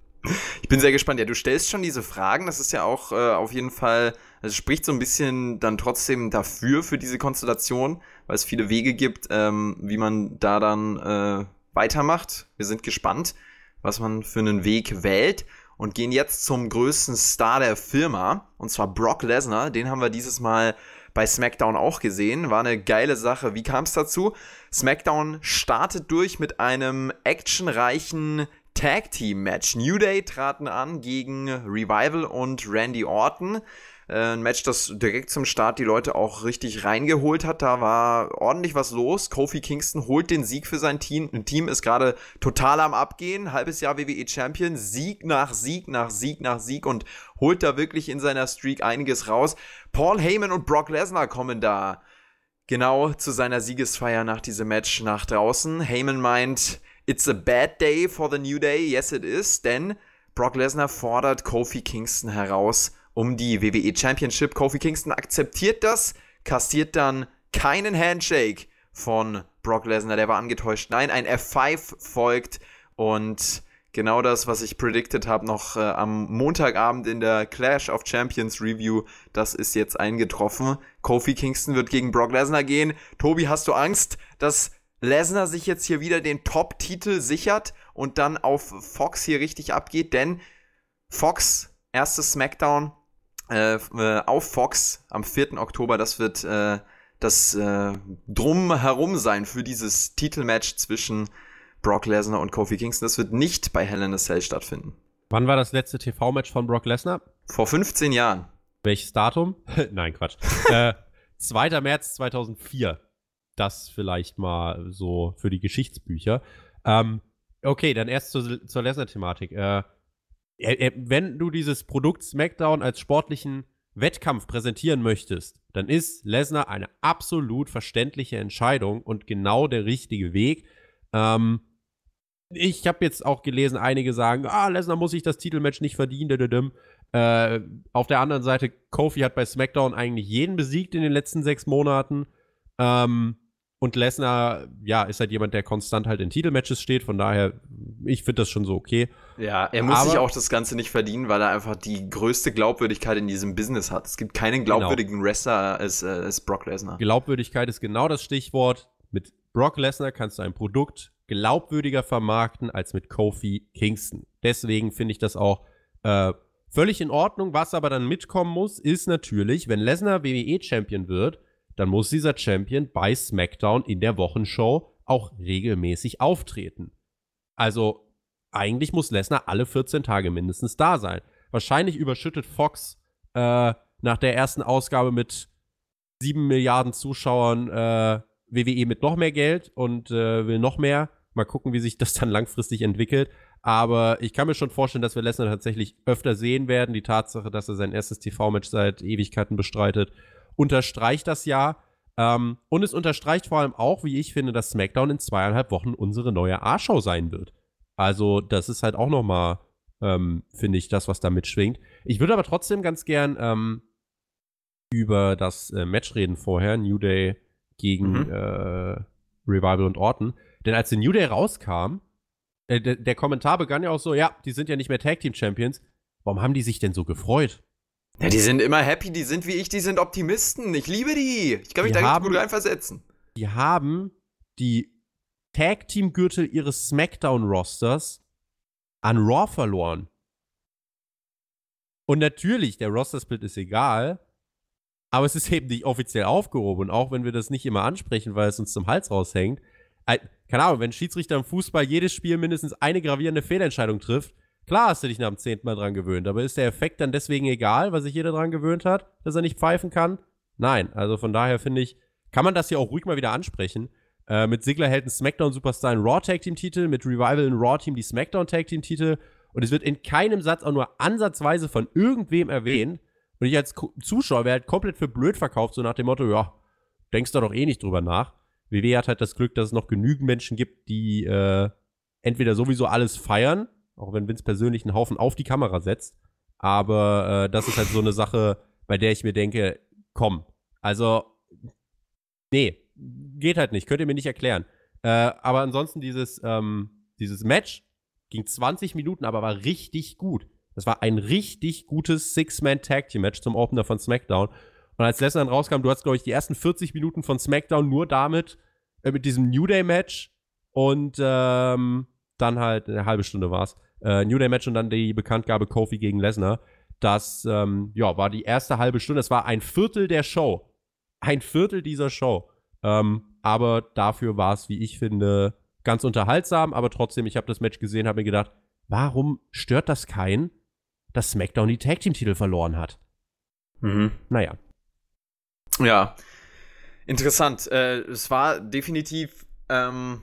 Ich bin sehr gespannt. Ja, du stellst schon diese Fragen. Das ist ja auch äh, auf jeden Fall, es spricht so ein bisschen dann trotzdem dafür, für diese Konstellation, weil es viele Wege gibt, ähm, wie man da dann äh, weitermacht. Wir sind gespannt, was man für einen Weg wählt und gehen jetzt zum größten Star der Firma, und zwar Brock Lesnar. Den haben wir dieses Mal bei SmackDown auch gesehen. War eine geile Sache. Wie kam es dazu? SmackDown startet durch mit einem actionreichen Tag Team Match. New Day traten an gegen Revival und Randy Orton. Äh, ein Match, das direkt zum Start die Leute auch richtig reingeholt hat. Da war ordentlich was los. Kofi Kingston holt den Sieg für sein Team. Ein Team ist gerade total am Abgehen. Halbes Jahr WWE Champion. Sieg nach Sieg nach Sieg nach Sieg und holt da wirklich in seiner Streak einiges raus. Paul Heyman und Brock Lesnar kommen da genau zu seiner Siegesfeier nach diesem Match nach draußen. Heyman meint, it's a bad day for the New Day. Yes, it is. Denn Brock Lesnar fordert Kofi Kingston heraus um die WWE Championship. Kofi Kingston akzeptiert das, kassiert dann keinen Handshake von Brock Lesnar, der war angetäuscht. Nein, ein F5 folgt und genau das, was ich predicted habe, noch äh, am Montagabend in der Clash of Champions Review, das ist jetzt eingetroffen. Kofi Kingston wird gegen Brock Lesnar gehen. Tobi, hast du Angst, dass Lesnar sich jetzt hier wieder den Top-Titel sichert und dann auf Fox hier richtig abgeht? Denn Fox, erstes SmackDown, äh, äh, auf Fox am 4. Oktober. Das wird äh, das äh, Drumherum sein für dieses Titelmatch zwischen Brock Lesnar und Kofi Kingston. Das wird nicht bei Hell in a Cell stattfinden. Wann war das letzte TV-Match von Brock Lesnar? Vor 15 Jahren. Welches Datum? Nein, Quatsch. äh, 2. März 2004. Das vielleicht mal so für die Geschichtsbücher. Ähm, okay, dann erst zur, zur Lesnar-Thematik. Äh, wenn du dieses Produkt SmackDown als sportlichen Wettkampf präsentieren möchtest, dann ist Lesnar eine absolut verständliche Entscheidung und genau der richtige Weg. Ähm, ich habe jetzt auch gelesen, einige sagen, ah, Lesnar muss sich das Titelmatch nicht verdienen. Äh, auf der anderen Seite, Kofi hat bei SmackDown eigentlich jeden besiegt in den letzten sechs Monaten. Ähm, und Lesnar, ja, ist halt jemand, der konstant halt in Titelmatches steht. Von daher, ich finde das schon so okay. Ja, er muss Aber, sich auch das Ganze nicht verdienen, weil er einfach die größte Glaubwürdigkeit in diesem Business hat. Es gibt keinen genau. glaubwürdigen genau. Wrestler als, äh, als Brock Lesnar. Glaubwürdigkeit ist genau das Stichwort. Mit Brock Lesnar kannst du ein Produkt glaubwürdiger vermarkten als mit Kofi Kingston. Deswegen finde ich das auch äh, völlig in Ordnung. Was aber dann mitkommen muss, ist natürlich, wenn Lesnar WWE-Champion wird, dann muss dieser Champion bei SmackDown in der Wochenshow auch regelmäßig auftreten. Also eigentlich muss Lesnar alle 14 Tage mindestens da sein. Wahrscheinlich überschüttet Fox äh, nach der ersten Ausgabe mit 7 Milliarden Zuschauern äh, WWE mit noch mehr Geld und äh, will noch mehr. Mal gucken, wie sich das dann langfristig entwickelt. Aber ich kann mir schon vorstellen, dass wir Lesnar tatsächlich öfter sehen werden. Die Tatsache, dass er sein erstes TV-Match seit Ewigkeiten bestreitet unterstreicht das ja. Ähm, und es unterstreicht vor allem auch, wie ich finde, dass SmackDown in zweieinhalb Wochen unsere neue A-Show sein wird. Also, das ist halt auch nochmal, ähm, finde ich, das, was da mitschwingt. Ich würde aber trotzdem ganz gern ähm, über das äh, Match reden vorher, New Day gegen mhm. äh, Revival und Orton. Denn als der New Day rauskam, äh, der, der Kommentar begann ja auch so, ja, die sind ja nicht mehr Tag Team Champions. Warum haben die sich denn so gefreut? Ja, die sind immer happy, die sind wie ich, die sind Optimisten. Ich liebe die. Ich kann mich die da haben, gut reinversetzen. Die haben die Tag-Team-Gürtel ihres SmackDown-Rosters an Raw verloren. Und natürlich, der Roster-Split ist egal, aber es ist eben nicht offiziell aufgehoben. Und auch wenn wir das nicht immer ansprechen, weil es uns zum Hals raushängt, keine Ahnung, wenn Schiedsrichter im Fußball jedes Spiel mindestens eine gravierende Fehlentscheidung trifft, Klar hast du dich nach dem zehnten Mal dran gewöhnt, aber ist der Effekt dann deswegen egal, weil sich jeder dran gewöhnt hat, dass er nicht pfeifen kann? Nein. Also von daher finde ich, kann man das hier auch ruhig mal wieder ansprechen. Äh, mit Sigler hält ein SmackDown Superstar einen Raw Tag Team Titel, mit Revival ein Raw Team die SmackDown Tag Team Titel und es wird in keinem Satz auch nur ansatzweise von irgendwem erwähnt. Und ich als Zuschauer wäre halt komplett für blöd verkauft, so nach dem Motto, ja, denkst du doch eh nicht drüber nach. WWE hat halt das Glück, dass es noch genügend Menschen gibt, die äh, entweder sowieso alles feiern auch wenn Vince persönlich einen Haufen auf die Kamera setzt. Aber äh, das ist halt so eine Sache, bei der ich mir denke, komm. Also, nee, geht halt nicht. Könnt ihr mir nicht erklären. Äh, aber ansonsten dieses, ähm, dieses Match ging 20 Minuten, aber war richtig gut. Das war ein richtig gutes Six-Man-Tag-Team-Match zum Opener von SmackDown. Und als Lesnar dann rauskam, du hast, glaube ich, die ersten 40 Minuten von SmackDown nur damit, äh, mit diesem New Day-Match und ähm, dann halt eine halbe Stunde war es. Äh, New Day-Match und dann die Bekanntgabe Kofi gegen Lesnar. Das ähm, ja, war die erste halbe Stunde. Es war ein Viertel der Show. Ein Viertel dieser Show. Ähm, aber dafür war es, wie ich finde, ganz unterhaltsam. Aber trotzdem, ich habe das Match gesehen, habe mir gedacht, warum stört das keinen, dass SmackDown die Tag Team-Titel verloren hat? Mhm. Naja. Ja, interessant. Äh, es war definitiv ähm,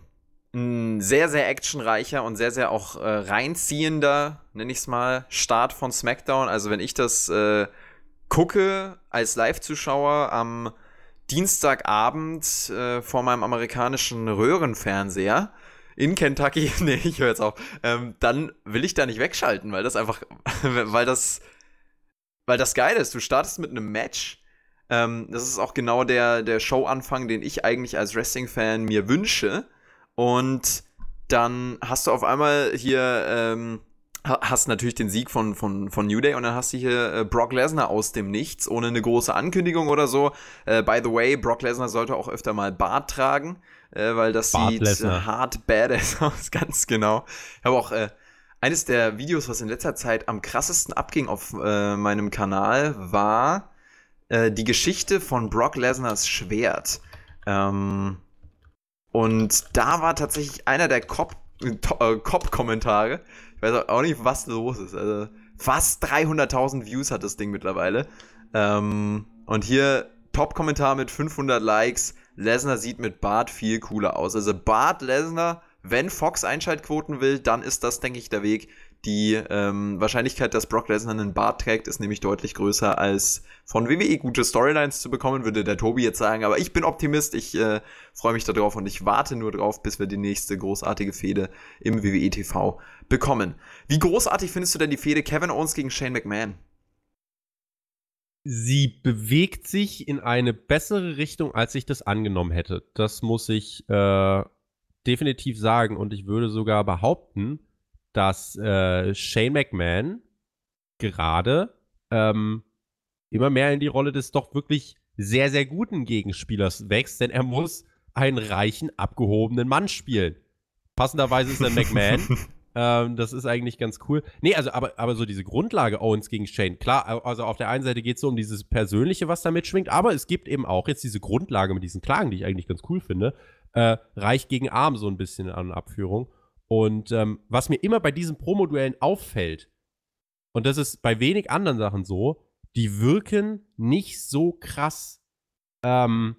ein sehr, sehr actionreicher und sehr, sehr auch äh, reinziehender, nenne ich es mal, Start von SmackDown. Also wenn ich das äh, gucke als Live-Zuschauer am Dienstagabend äh, vor meinem amerikanischen Röhrenfernseher in Kentucky, nee, ich höre jetzt auf, ähm, dann will ich da nicht wegschalten, weil das einfach, weil das, weil das geil ist. Du startest mit einem Match. Ähm, das ist auch genau der, der Showanfang, den ich eigentlich als Wrestling-Fan mir wünsche. Und dann hast du auf einmal hier, ähm, hast natürlich den Sieg von, von, von New Day und dann hast du hier äh, Brock Lesnar aus dem Nichts, ohne eine große Ankündigung oder so. Äh, by the way, Brock Lesnar sollte auch öfter mal Bart tragen, äh, weil das Bart sieht Lesnar. hart badass aus, ganz genau. Ich habe auch äh, eines der Videos, was in letzter Zeit am krassesten abging auf äh, meinem Kanal, war äh, die Geschichte von Brock Lesnars Schwert. Ähm, und da war tatsächlich einer der äh, Cop-Kommentare. Ich weiß auch nicht, was los ist. Also fast 300.000 Views hat das Ding mittlerweile. Ähm, und hier Top-Kommentar mit 500 Likes. Lesnar sieht mit Bart viel cooler aus. Also Bart Lesnar, wenn Fox Einschaltquoten will, dann ist das, denke ich, der Weg. Die ähm, Wahrscheinlichkeit, dass Brock Lesnar einen Bart trägt, ist nämlich deutlich größer als von WWE gute Storylines zu bekommen, würde der Tobi jetzt sagen. Aber ich bin Optimist, ich äh, freue mich darauf und ich warte nur drauf, bis wir die nächste großartige Fehde im WWE TV bekommen. Wie großartig findest du denn die Fehde Kevin Owens gegen Shane McMahon? Sie bewegt sich in eine bessere Richtung, als ich das angenommen hätte. Das muss ich äh, definitiv sagen. Und ich würde sogar behaupten, dass äh, Shane McMahon gerade ähm, immer mehr in die Rolle des doch wirklich sehr, sehr guten Gegenspielers wächst, denn er muss einen reichen, abgehobenen Mann spielen. Passenderweise ist er McMahon. ähm, das ist eigentlich ganz cool. Nee, also, aber, aber so diese Grundlage Owens gegen Shane, klar, also auf der einen Seite geht es so um dieses Persönliche, was da mitschwingt, aber es gibt eben auch jetzt diese Grundlage mit diesen Klagen, die ich eigentlich ganz cool finde. Äh, reich gegen arm so ein bisschen an Abführung. Und ähm, was mir immer bei diesen Promoduellen auffällt, und das ist bei wenig anderen Sachen so, die wirken nicht so krass ähm,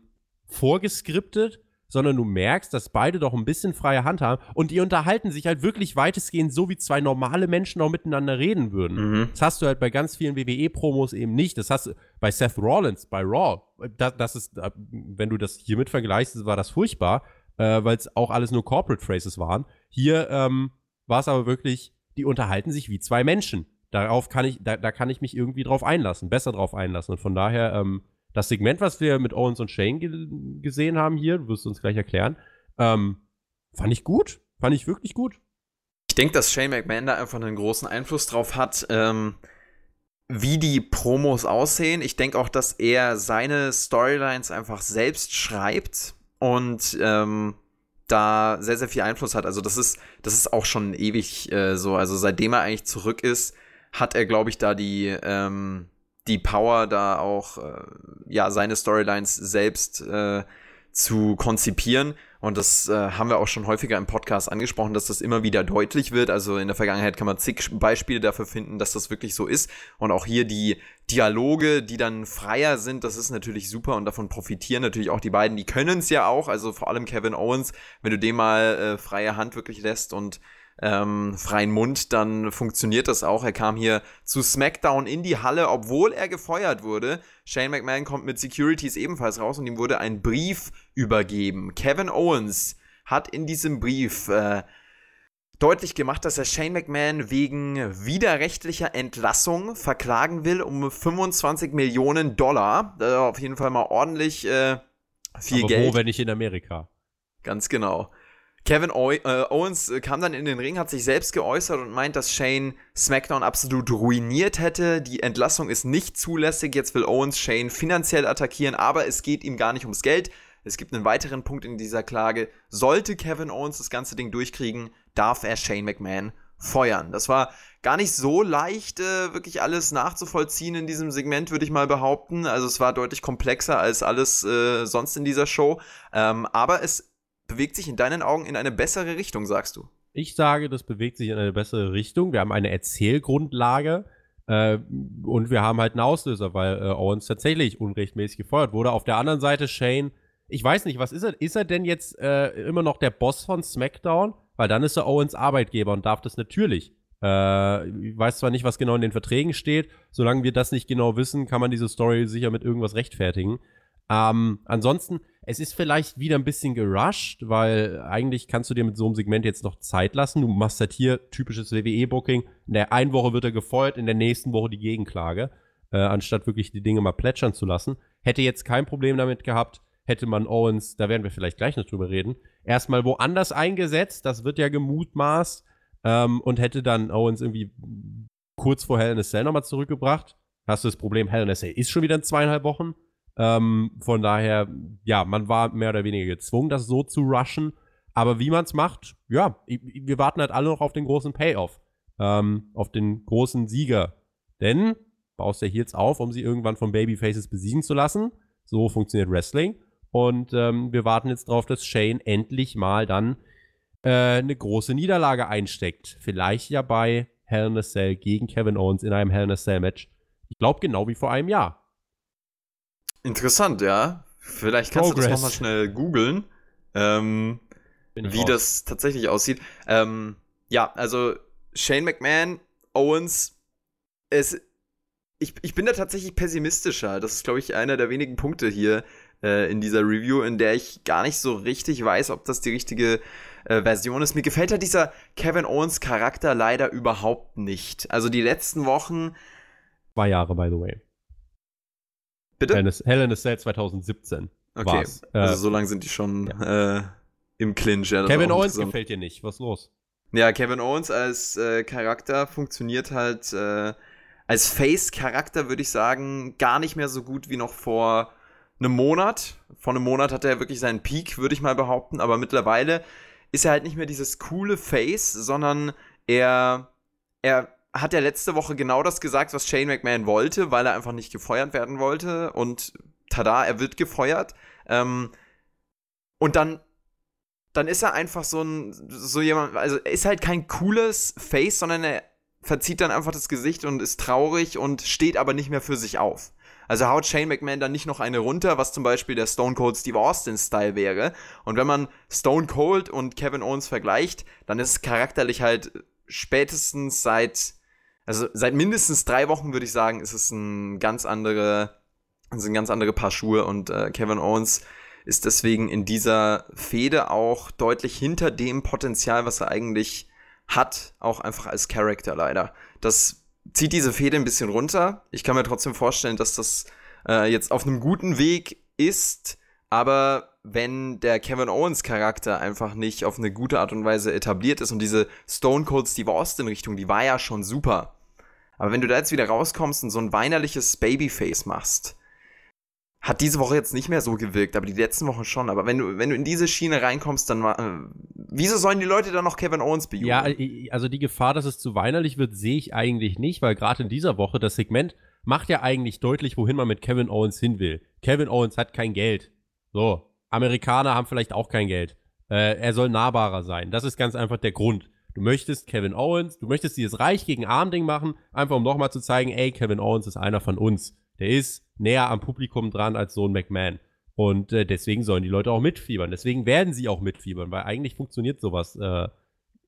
vorgeskriptet, sondern du merkst, dass beide doch ein bisschen freie Hand haben und die unterhalten sich halt wirklich weitestgehend so, wie zwei normale Menschen auch miteinander reden würden. Mhm. Das hast du halt bei ganz vielen WWE-Promos eben nicht. Das hast du bei Seth Rollins, bei Raw. Das, das ist, wenn du das hiermit vergleichst, war das furchtbar, äh, weil es auch alles nur Corporate Phrases waren. Hier ähm, war es aber wirklich, die unterhalten sich wie zwei Menschen. Darauf kann ich, da, da kann ich mich irgendwie drauf einlassen, besser drauf einlassen. Und von daher, ähm, das Segment, was wir mit Owens und Shane ge gesehen haben hier, du wirst uns gleich erklären, ähm, fand ich gut. Fand ich wirklich gut. Ich denke, dass Shane McMahon da einfach einen großen Einfluss drauf hat, ähm, wie die Promos aussehen. Ich denke auch, dass er seine Storylines einfach selbst schreibt und ähm, da sehr, sehr viel Einfluss hat. Also das ist, das ist auch schon ewig äh, so. Also seitdem er eigentlich zurück ist, hat er, glaube ich, da die, ähm, die Power, da auch äh, ja, seine Storylines selbst äh, zu konzipieren. Und das äh, haben wir auch schon häufiger im Podcast angesprochen, dass das immer wieder deutlich wird. Also in der Vergangenheit kann man zig Beispiele dafür finden, dass das wirklich so ist. Und auch hier die Dialoge, die dann freier sind, das ist natürlich super und davon profitieren natürlich auch die beiden. Die können es ja auch, also vor allem Kevin Owens, wenn du dem mal äh, freie Hand wirklich lässt und ähm, freien Mund, dann funktioniert das auch. Er kam hier zu SmackDown in die Halle, obwohl er gefeuert wurde. Shane McMahon kommt mit Securities ebenfalls raus und ihm wurde ein Brief übergeben. Kevin Owens hat in diesem Brief äh, deutlich gemacht, dass er Shane McMahon wegen widerrechtlicher Entlassung verklagen will um 25 Millionen Dollar. Ist auf jeden Fall mal ordentlich äh, viel Aber Geld. wo, wenn nicht in Amerika? Ganz genau. Kevin äh, Owens äh, kam dann in den Ring, hat sich selbst geäußert und meint, dass Shane SmackDown absolut ruiniert hätte. Die Entlassung ist nicht zulässig. Jetzt will Owens Shane finanziell attackieren, aber es geht ihm gar nicht ums Geld. Es gibt einen weiteren Punkt in dieser Klage. Sollte Kevin Owens das ganze Ding durchkriegen, darf er Shane McMahon feuern. Das war gar nicht so leicht, äh, wirklich alles nachzuvollziehen in diesem Segment, würde ich mal behaupten. Also es war deutlich komplexer als alles äh, sonst in dieser Show. Ähm, aber es bewegt sich in deinen Augen in eine bessere Richtung, sagst du? Ich sage, das bewegt sich in eine bessere Richtung. Wir haben eine Erzählgrundlage äh, und wir haben halt einen Auslöser, weil äh, Owens tatsächlich unrechtmäßig gefeuert wurde. Auf der anderen Seite Shane, ich weiß nicht, was ist er? Ist er denn jetzt äh, immer noch der Boss von SmackDown? Weil dann ist er Owens Arbeitgeber und darf das natürlich. Äh, ich weiß zwar nicht, was genau in den Verträgen steht. Solange wir das nicht genau wissen, kann man diese Story sicher mit irgendwas rechtfertigen. Ähm, ansonsten, es ist vielleicht wieder ein bisschen gerusht, weil eigentlich kannst du dir mit so einem Segment jetzt noch Zeit lassen. Du machst halt hier typisches WWE-Booking. In der einen Woche wird er gefeuert, in der nächsten Woche die Gegenklage, äh, anstatt wirklich die Dinge mal plätschern zu lassen. Hätte jetzt kein Problem damit gehabt, hätte man Owens, da werden wir vielleicht gleich noch drüber reden, erstmal woanders eingesetzt. Das wird ja gemutmaßt. Ähm, und hätte dann Owens irgendwie kurz vor Hell in a Cell nochmal zurückgebracht. Hast du das Problem, Hell in a Cell ist schon wieder in zweieinhalb Wochen. Ähm, von daher, ja, man war mehr oder weniger gezwungen, das so zu rushen. Aber wie man es macht, ja, wir warten halt alle noch auf den großen Payoff. Ähm, auf den großen Sieger. Denn, baust ja jetzt auf, um sie irgendwann von Babyfaces besiegen zu lassen. So funktioniert Wrestling. Und ähm, wir warten jetzt darauf, dass Shane endlich mal dann äh, eine große Niederlage einsteckt. Vielleicht ja bei Hell in a Cell gegen Kevin Owens in einem Hell in a Cell Match. Ich glaube, genau wie vor einem Jahr. Interessant, ja. Vielleicht kannst Progress. du das nochmal schnell googeln, ähm, wie raus. das tatsächlich aussieht. Ähm, ja, also Shane McMahon, Owens, es, ich, ich bin da tatsächlich pessimistischer. Das ist, glaube ich, einer der wenigen Punkte hier äh, in dieser Review, in der ich gar nicht so richtig weiß, ob das die richtige äh, Version ist. Mir gefällt ja dieser Kevin Owens Charakter leider überhaupt nicht. Also die letzten Wochen. Zwei Jahre, by the way. Bitte? Hell in a Cell 2017. Okay, war's. also äh, so lange sind die schon ja. äh, im Clinch. Ja, Kevin Owens gefällt dir nicht. Was ist los? Ja, Kevin Owens als äh, Charakter funktioniert halt äh, als Face-Charakter, würde ich sagen, gar nicht mehr so gut wie noch vor einem Monat. Vor einem Monat hatte er wirklich seinen Peak, würde ich mal behaupten. Aber mittlerweile ist er halt nicht mehr dieses coole Face, sondern er, er hat ja letzte Woche genau das gesagt, was Shane McMahon wollte, weil er einfach nicht gefeuert werden wollte. Und tada, er wird gefeuert. Ähm, und dann, dann ist er einfach so ein, so jemand, also er ist halt kein cooles Face, sondern er verzieht dann einfach das Gesicht und ist traurig und steht aber nicht mehr für sich auf. Also haut Shane McMahon dann nicht noch eine runter, was zum Beispiel der Stone Cold Steve Austin Style wäre. Und wenn man Stone Cold und Kevin Owens vergleicht, dann ist es charakterlich halt spätestens seit also seit mindestens drei Wochen würde ich sagen, ist es ein ganz andere, sind ganz andere Paar Schuhe und äh, Kevin Owens ist deswegen in dieser Fehde auch deutlich hinter dem Potenzial, was er eigentlich hat, auch einfach als Charakter leider. Das zieht diese Fehde ein bisschen runter. Ich kann mir trotzdem vorstellen, dass das äh, jetzt auf einem guten Weg ist, aber wenn der Kevin Owens Charakter einfach nicht auf eine gute Art und Weise etabliert ist und diese Stone Cold Steve Austin Richtung, die war ja schon super. Aber wenn du da jetzt wieder rauskommst und so ein weinerliches Babyface machst, hat diese Woche jetzt nicht mehr so gewirkt, aber die letzten Wochen schon. Aber wenn du, wenn du in diese Schiene reinkommst, dann äh, wieso sollen die Leute dann noch Kevin Owens bejubeln? Ja, also die Gefahr, dass es zu weinerlich wird, sehe ich eigentlich nicht, weil gerade in dieser Woche das Segment macht ja eigentlich deutlich, wohin man mit Kevin Owens hin will. Kevin Owens hat kein Geld. So, Amerikaner haben vielleicht auch kein Geld. Äh, er soll nahbarer sein. Das ist ganz einfach der Grund. Du möchtest Kevin Owens, du möchtest dieses Reich gegen Arm-Ding machen, einfach um nochmal zu zeigen, ey, Kevin Owens ist einer von uns. Der ist näher am Publikum dran als so ein McMahon. Und äh, deswegen sollen die Leute auch mitfiebern. Deswegen werden sie auch mitfiebern, weil eigentlich funktioniert sowas äh,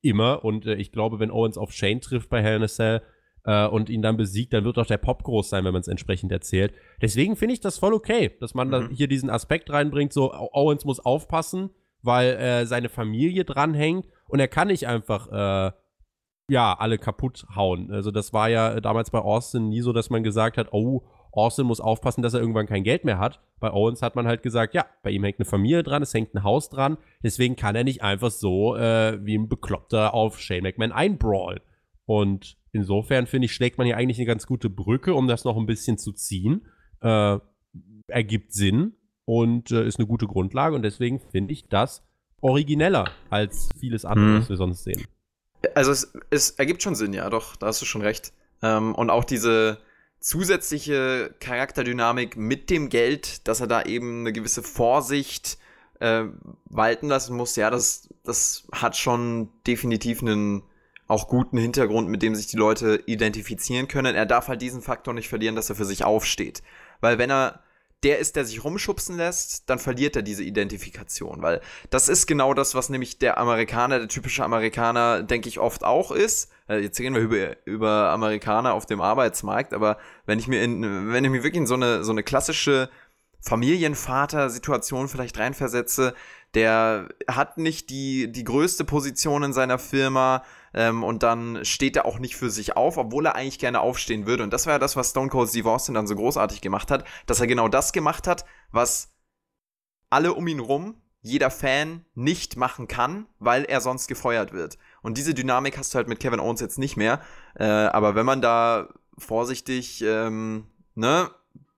immer. Und äh, ich glaube, wenn Owens auf Shane trifft bei Hell in a Cell äh, und ihn dann besiegt, dann wird auch der Pop groß sein, wenn man es entsprechend erzählt. Deswegen finde ich das voll okay, dass man mhm. da hier diesen Aspekt reinbringt, so Owens muss aufpassen, weil äh, seine Familie dranhängt Und er kann nicht einfach, äh, ja, alle kaputt hauen. Also das war ja damals bei Austin nie so, dass man gesagt hat, oh, Austin muss aufpassen, dass er irgendwann kein Geld mehr hat. Bei Owens hat man halt gesagt, ja, bei ihm hängt eine Familie dran, es hängt ein Haus dran. Deswegen kann er nicht einfach so äh, wie ein Bekloppter auf Shane McMahon einbrawlen. Und insofern finde ich, schlägt man hier eigentlich eine ganz gute Brücke, um das noch ein bisschen zu ziehen. Äh, ergibt Sinn und äh, ist eine gute Grundlage. Und deswegen finde ich das origineller als vieles andere, hm. was wir sonst sehen. Also es, es, ergibt schon Sinn, ja, doch, da hast du schon recht. Ähm, und auch diese zusätzliche Charakterdynamik mit dem Geld, dass er da eben eine gewisse Vorsicht äh, walten lassen muss, ja, das, das hat schon definitiv einen auch guten Hintergrund, mit dem sich die Leute identifizieren können. Er darf halt diesen Faktor nicht verlieren, dass er für sich aufsteht. Weil wenn er der ist, der sich rumschubsen lässt, dann verliert er diese Identifikation, weil das ist genau das, was nämlich der Amerikaner, der typische Amerikaner, denke ich, oft auch ist. Äh, jetzt reden wir über, über Amerikaner auf dem Arbeitsmarkt, aber wenn ich mir in, wenn ich mir wirklich in so eine, so eine klassische Familienvater-Situation vielleicht reinversetze, der hat nicht die, die größte Position in seiner Firma ähm, und dann steht er auch nicht für sich auf, obwohl er eigentlich gerne aufstehen würde. Und das war ja das, was Stone Cold Steve Austin dann so großartig gemacht hat, dass er genau das gemacht hat, was alle um ihn rum, jeder Fan nicht machen kann, weil er sonst gefeuert wird. Und diese Dynamik hast du halt mit Kevin Owens jetzt nicht mehr. Äh, aber wenn man da vorsichtig ähm, ne,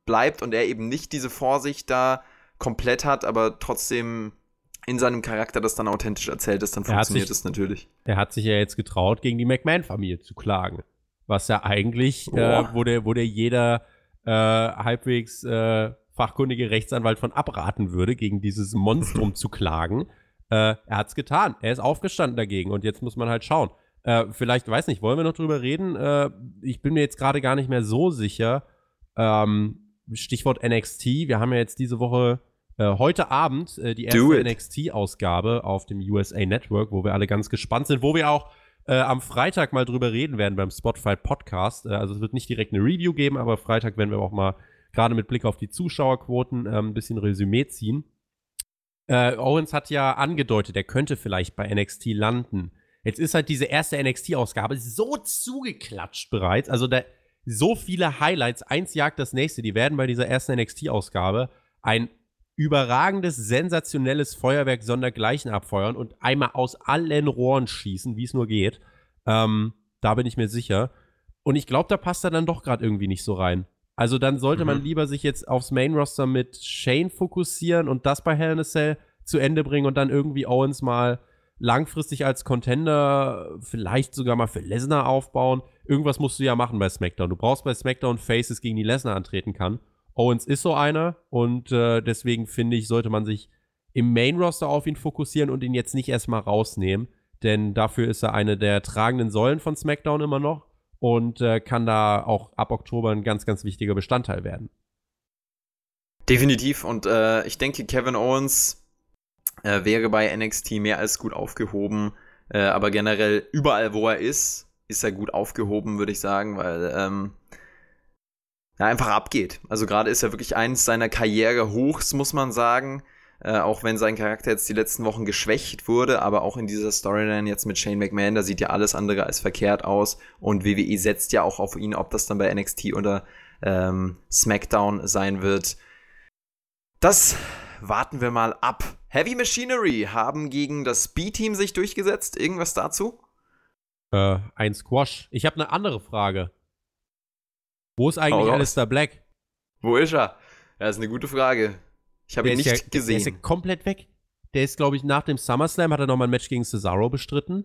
bleibt und er eben nicht diese Vorsicht da komplett hat, aber trotzdem in seinem Charakter das dann authentisch erzählt ist, dann funktioniert es natürlich. Er hat sich ja jetzt getraut, gegen die McMahon-Familie zu klagen. Was ja eigentlich, äh, wo, der, wo der jeder äh, halbwegs äh, fachkundige Rechtsanwalt von abraten würde, gegen dieses Monstrum zu klagen. Äh, er hat es getan. Er ist aufgestanden dagegen und jetzt muss man halt schauen. Äh, vielleicht, weiß nicht, wollen wir noch drüber reden? Äh, ich bin mir jetzt gerade gar nicht mehr so sicher. Ähm, Stichwort NXT. Wir haben ja jetzt diese Woche heute Abend äh, die erste NXT-Ausgabe auf dem USA Network, wo wir alle ganz gespannt sind, wo wir auch äh, am Freitag mal drüber reden werden beim Spotify Podcast. Äh, also es wird nicht direkt eine Review geben, aber Freitag werden wir auch mal gerade mit Blick auf die Zuschauerquoten ähm, ein bisschen Resümee ziehen. Äh, Owens hat ja angedeutet, er könnte vielleicht bei NXT landen. Jetzt ist halt diese erste NXT-Ausgabe so zugeklatscht bereits. Also da so viele Highlights, eins jagt das nächste. Die werden bei dieser ersten NXT-Ausgabe ein überragendes, sensationelles Feuerwerk sondergleichen abfeuern und einmal aus allen Rohren schießen, wie es nur geht. Ähm, da bin ich mir sicher. Und ich glaube, da passt er dann doch gerade irgendwie nicht so rein. Also dann sollte mhm. man lieber sich jetzt aufs Main-Roster mit Shane fokussieren und das bei Hell in a Cell zu Ende bringen und dann irgendwie Owens mal langfristig als Contender, vielleicht sogar mal für Lesnar aufbauen. Irgendwas musst du ja machen bei SmackDown. Du brauchst bei SmackDown Faces, gegen die Lesnar antreten kann. Owens ist so einer und äh, deswegen finde ich, sollte man sich im Main-Roster auf ihn fokussieren und ihn jetzt nicht erstmal rausnehmen, denn dafür ist er eine der tragenden Säulen von SmackDown immer noch und äh, kann da auch ab Oktober ein ganz, ganz wichtiger Bestandteil werden. Definitiv und äh, ich denke, Kevin Owens äh, wäre bei NXT mehr als gut aufgehoben, äh, aber generell überall, wo er ist, ist er gut aufgehoben, würde ich sagen, weil ähm, ja, einfach abgeht. Also gerade ist er wirklich eins seiner Karrierehochs, muss man sagen. Äh, auch wenn sein Charakter jetzt die letzten Wochen geschwächt wurde, aber auch in dieser Storyline jetzt mit Shane McMahon, da sieht ja alles andere als verkehrt aus. Und WWE setzt ja auch auf ihn, ob das dann bei NXT oder ähm, SmackDown sein wird. Das warten wir mal ab. Heavy Machinery haben gegen das B-Team sich durchgesetzt. Irgendwas dazu? Äh, ein Squash. Ich habe eine andere Frage. Wo ist eigentlich oh, Alistair Black? Wo ist er? Ja, ist eine gute Frage. Ich habe ihn nicht ja, gesehen. Der ist ja komplett weg. Der ist, glaube ich, nach dem SummerSlam hat er nochmal ein Match gegen Cesaro bestritten.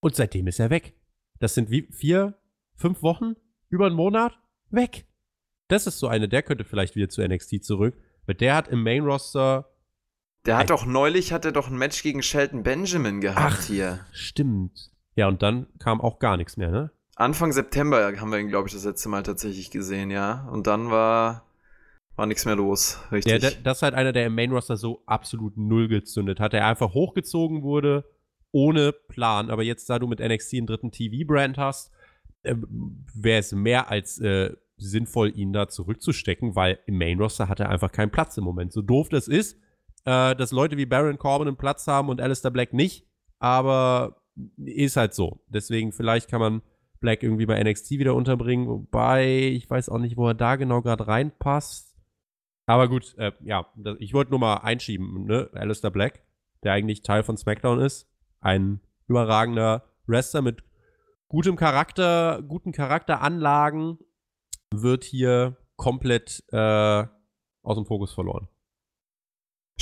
Und seitdem ist er weg. Das sind wie vier, fünf Wochen, über einen Monat weg. Das ist so eine, der könnte vielleicht wieder zu NXT zurück. Weil der hat im Main Roster. Der hat doch neulich hat er doch ein Match gegen Shelton Benjamin gehabt Ach, hier. Stimmt. Ja, und dann kam auch gar nichts mehr, ne? Anfang September haben wir ihn, glaube ich, das letzte Mal tatsächlich gesehen, ja. Und dann war, war nichts mehr los, richtig. Ja, das ist halt einer, der im Main Roster so absolut null gezündet hat. Der einfach hochgezogen wurde, ohne Plan. Aber jetzt, da du mit NXT einen dritten TV-Brand hast, äh, wäre es mehr als äh, sinnvoll, ihn da zurückzustecken, weil im Main Roster hat er einfach keinen Platz im Moment. So doof das ist, äh, dass Leute wie Baron Corbin einen Platz haben und Alistair Black nicht, aber ist halt so. Deswegen vielleicht kann man Black irgendwie bei NXT wieder unterbringen, wobei ich weiß auch nicht, wo er da genau gerade reinpasst. Aber gut, äh, ja, ich wollte nur mal einschieben, ne? Alistair Black, der eigentlich Teil von SmackDown ist. Ein überragender Wrestler mit gutem Charakter, guten Charakteranlagen, wird hier komplett äh, aus dem Fokus verloren.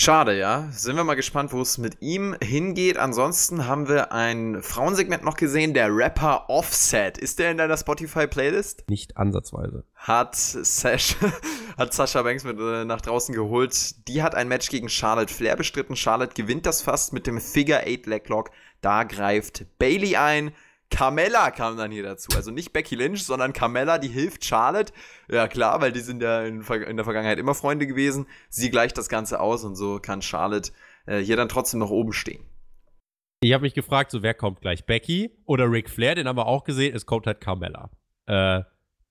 Schade, ja. Sind wir mal gespannt, wo es mit ihm hingeht. Ansonsten haben wir ein Frauensegment noch gesehen, der Rapper Offset. Ist der in deiner Spotify-Playlist? Nicht ansatzweise. Hat, Sash, hat Sascha Banks mit äh, nach draußen geholt. Die hat ein Match gegen Charlotte Flair bestritten. Charlotte gewinnt das fast mit dem Figure 8 Leglock. Da greift Bailey ein. Carmella kam dann hier dazu. Also nicht Becky Lynch, sondern Carmella, die hilft Charlotte. Ja, klar, weil die sind ja in, in der Vergangenheit immer Freunde gewesen. Sie gleicht das Ganze aus und so kann Charlotte äh, hier dann trotzdem noch oben stehen. Ich habe mich gefragt, so wer kommt gleich? Becky oder Ric Flair? Den haben wir auch gesehen. Es kommt halt Carmella. Äh,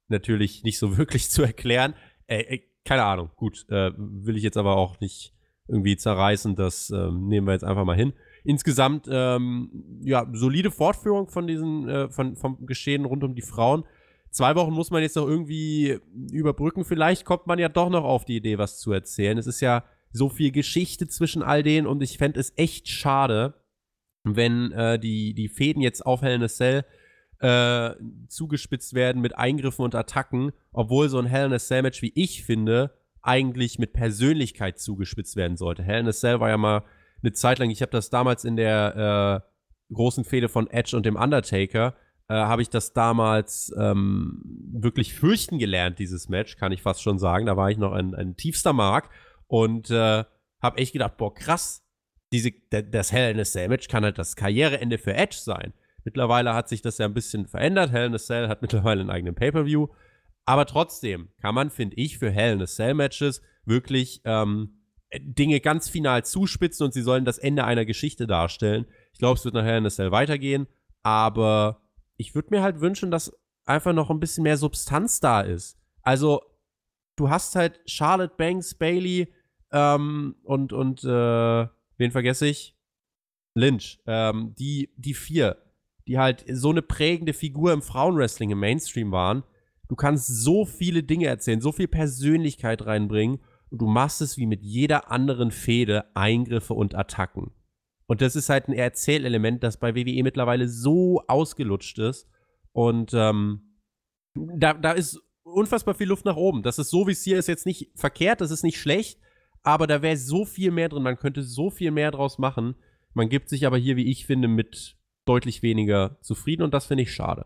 natürlich nicht so wirklich zu erklären. Äh, äh, keine Ahnung. Gut, äh, will ich jetzt aber auch nicht irgendwie zerreißen. Das ähm, nehmen wir jetzt einfach mal hin insgesamt ähm, ja solide Fortführung von diesen äh, von vom Geschehen rund um die Frauen. Zwei Wochen muss man jetzt noch irgendwie überbrücken. Vielleicht kommt man ja doch noch auf die Idee, was zu erzählen. Es ist ja so viel Geschichte zwischen all denen und ich fände es echt schade, wenn äh, die, die Fäden jetzt auf Hell in a Cell äh, zugespitzt werden mit Eingriffen und Attacken, obwohl so ein Hell in a Cell Match, wie ich finde, eigentlich mit Persönlichkeit zugespitzt werden sollte. Hell in a Cell war ja mal eine Zeit lang, ich habe das damals in der äh, großen Fehde von Edge und dem Undertaker, äh, habe ich das damals ähm, wirklich fürchten gelernt, dieses Match, kann ich fast schon sagen. Da war ich noch ein, ein tiefster Mark und äh, habe echt gedacht, boah, krass, diese, das Hell in a Cell Match kann halt das Karriereende für Edge sein. Mittlerweile hat sich das ja ein bisschen verändert. Hell in a Cell hat mittlerweile einen eigenen Pay-Per-View. Aber trotzdem kann man, finde ich, für Hell in a Cell Matches wirklich ähm, Dinge ganz final zuspitzen und sie sollen das Ende einer Geschichte darstellen. Ich glaube, es wird nachher in der Cell weitergehen, aber ich würde mir halt wünschen, dass einfach noch ein bisschen mehr Substanz da ist. Also, du hast halt Charlotte Banks, Bailey ähm, und, und äh, wen vergesse ich? Lynch. Ähm, die, die vier, die halt so eine prägende Figur im Frauenwrestling im Mainstream waren. Du kannst so viele Dinge erzählen, so viel Persönlichkeit reinbringen und du machst es wie mit jeder anderen Fehde Eingriffe und Attacken. Und das ist halt ein Erzählelement, das bei WWE mittlerweile so ausgelutscht ist. Und ähm, da, da ist unfassbar viel Luft nach oben. Das ist so, wie es hier ist, jetzt nicht verkehrt, das ist nicht schlecht, aber da wäre so viel mehr drin. Man könnte so viel mehr draus machen. Man gibt sich aber hier, wie ich finde, mit deutlich weniger zufrieden und das finde ich schade.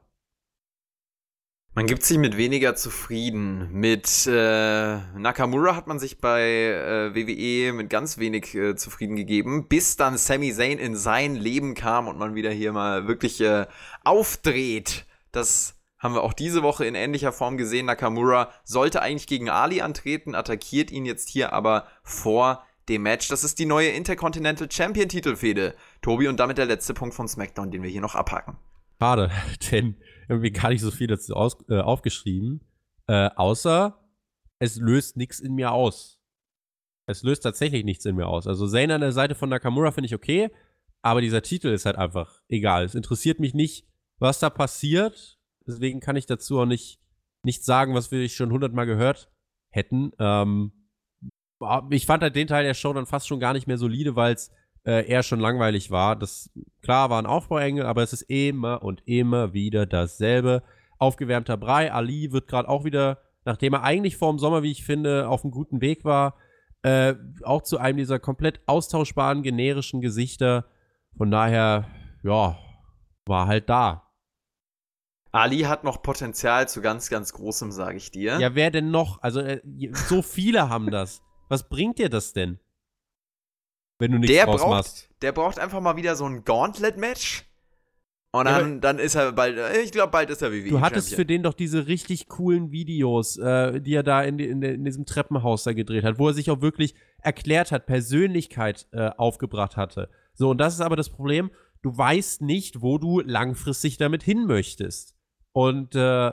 Man gibt sich mit weniger zufrieden. Mit äh, Nakamura hat man sich bei äh, WWE mit ganz wenig äh, zufrieden gegeben, bis dann Sami Zayn in sein Leben kam und man wieder hier mal wirklich äh, aufdreht. Das haben wir auch diese Woche in ähnlicher Form gesehen. Nakamura sollte eigentlich gegen Ali antreten, attackiert ihn jetzt hier aber vor dem Match. Das ist die neue Intercontinental Champion Titelfehde. Tobi und damit der letzte Punkt von SmackDown, den wir hier noch abhaken. Schade, denn irgendwie gar nicht so viel dazu aus, äh, aufgeschrieben. Äh, außer es löst nichts in mir aus. Es löst tatsächlich nichts in mir aus. Also Zane an der Seite von Nakamura finde ich okay, aber dieser Titel ist halt einfach egal. Es interessiert mich nicht, was da passiert. Deswegen kann ich dazu auch nicht, nicht sagen, was wir schon hundertmal gehört hätten. Ähm, ich fand halt den Teil der Show dann fast schon gar nicht mehr solide, weil es äh, eher schon langweilig war. Das klar war ein Aufbauengel, aber es ist immer und immer wieder dasselbe. Aufgewärmter Brei. Ali wird gerade auch wieder, nachdem er eigentlich vor dem Sommer, wie ich finde, auf einem guten Weg war, äh, auch zu einem dieser komplett austauschbaren generischen Gesichter. Von daher, ja, war halt da. Ali hat noch Potenzial zu ganz, ganz großem, sage ich dir. Ja, wer denn noch? Also, äh, so viele haben das. Was bringt dir das denn? Wenn du nichts der braucht, machst. Der braucht einfach mal wieder so ein Gauntlet-Match. Und dann, ja, dann ist er bald, ich glaube, bald ist er WWE. Du hattest Champion. für den doch diese richtig coolen Videos, äh, die er da in, in, in, diesem Treppenhaus da gedreht hat, wo er sich auch wirklich erklärt hat, Persönlichkeit äh, aufgebracht hatte. So, und das ist aber das Problem, du weißt nicht, wo du langfristig damit hin möchtest. Und äh,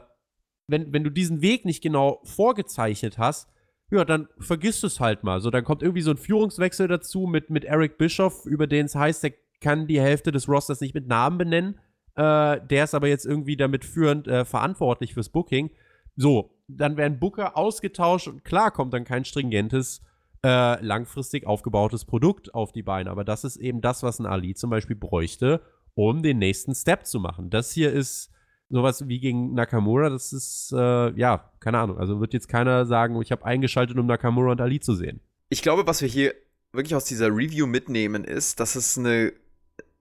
wenn, wenn du diesen Weg nicht genau vorgezeichnet hast, ja, dann vergisst es halt mal. So, dann kommt irgendwie so ein Führungswechsel dazu mit, mit Eric Bischoff, über den es heißt, der kann die Hälfte des Rosters nicht mit Namen benennen. Äh, der ist aber jetzt irgendwie damit führend äh, verantwortlich fürs Booking. So, dann werden Booker ausgetauscht und klar kommt dann kein stringentes, äh, langfristig aufgebautes Produkt auf die Beine. Aber das ist eben das, was ein Ali zum Beispiel bräuchte, um den nächsten Step zu machen. Das hier ist sowas wie gegen Nakamura, das ist, äh, ja, keine Ahnung. Also wird jetzt keiner sagen, ich habe eingeschaltet, um Nakamura und Ali zu sehen. Ich glaube, was wir hier wirklich aus dieser Review mitnehmen, ist, dass es eine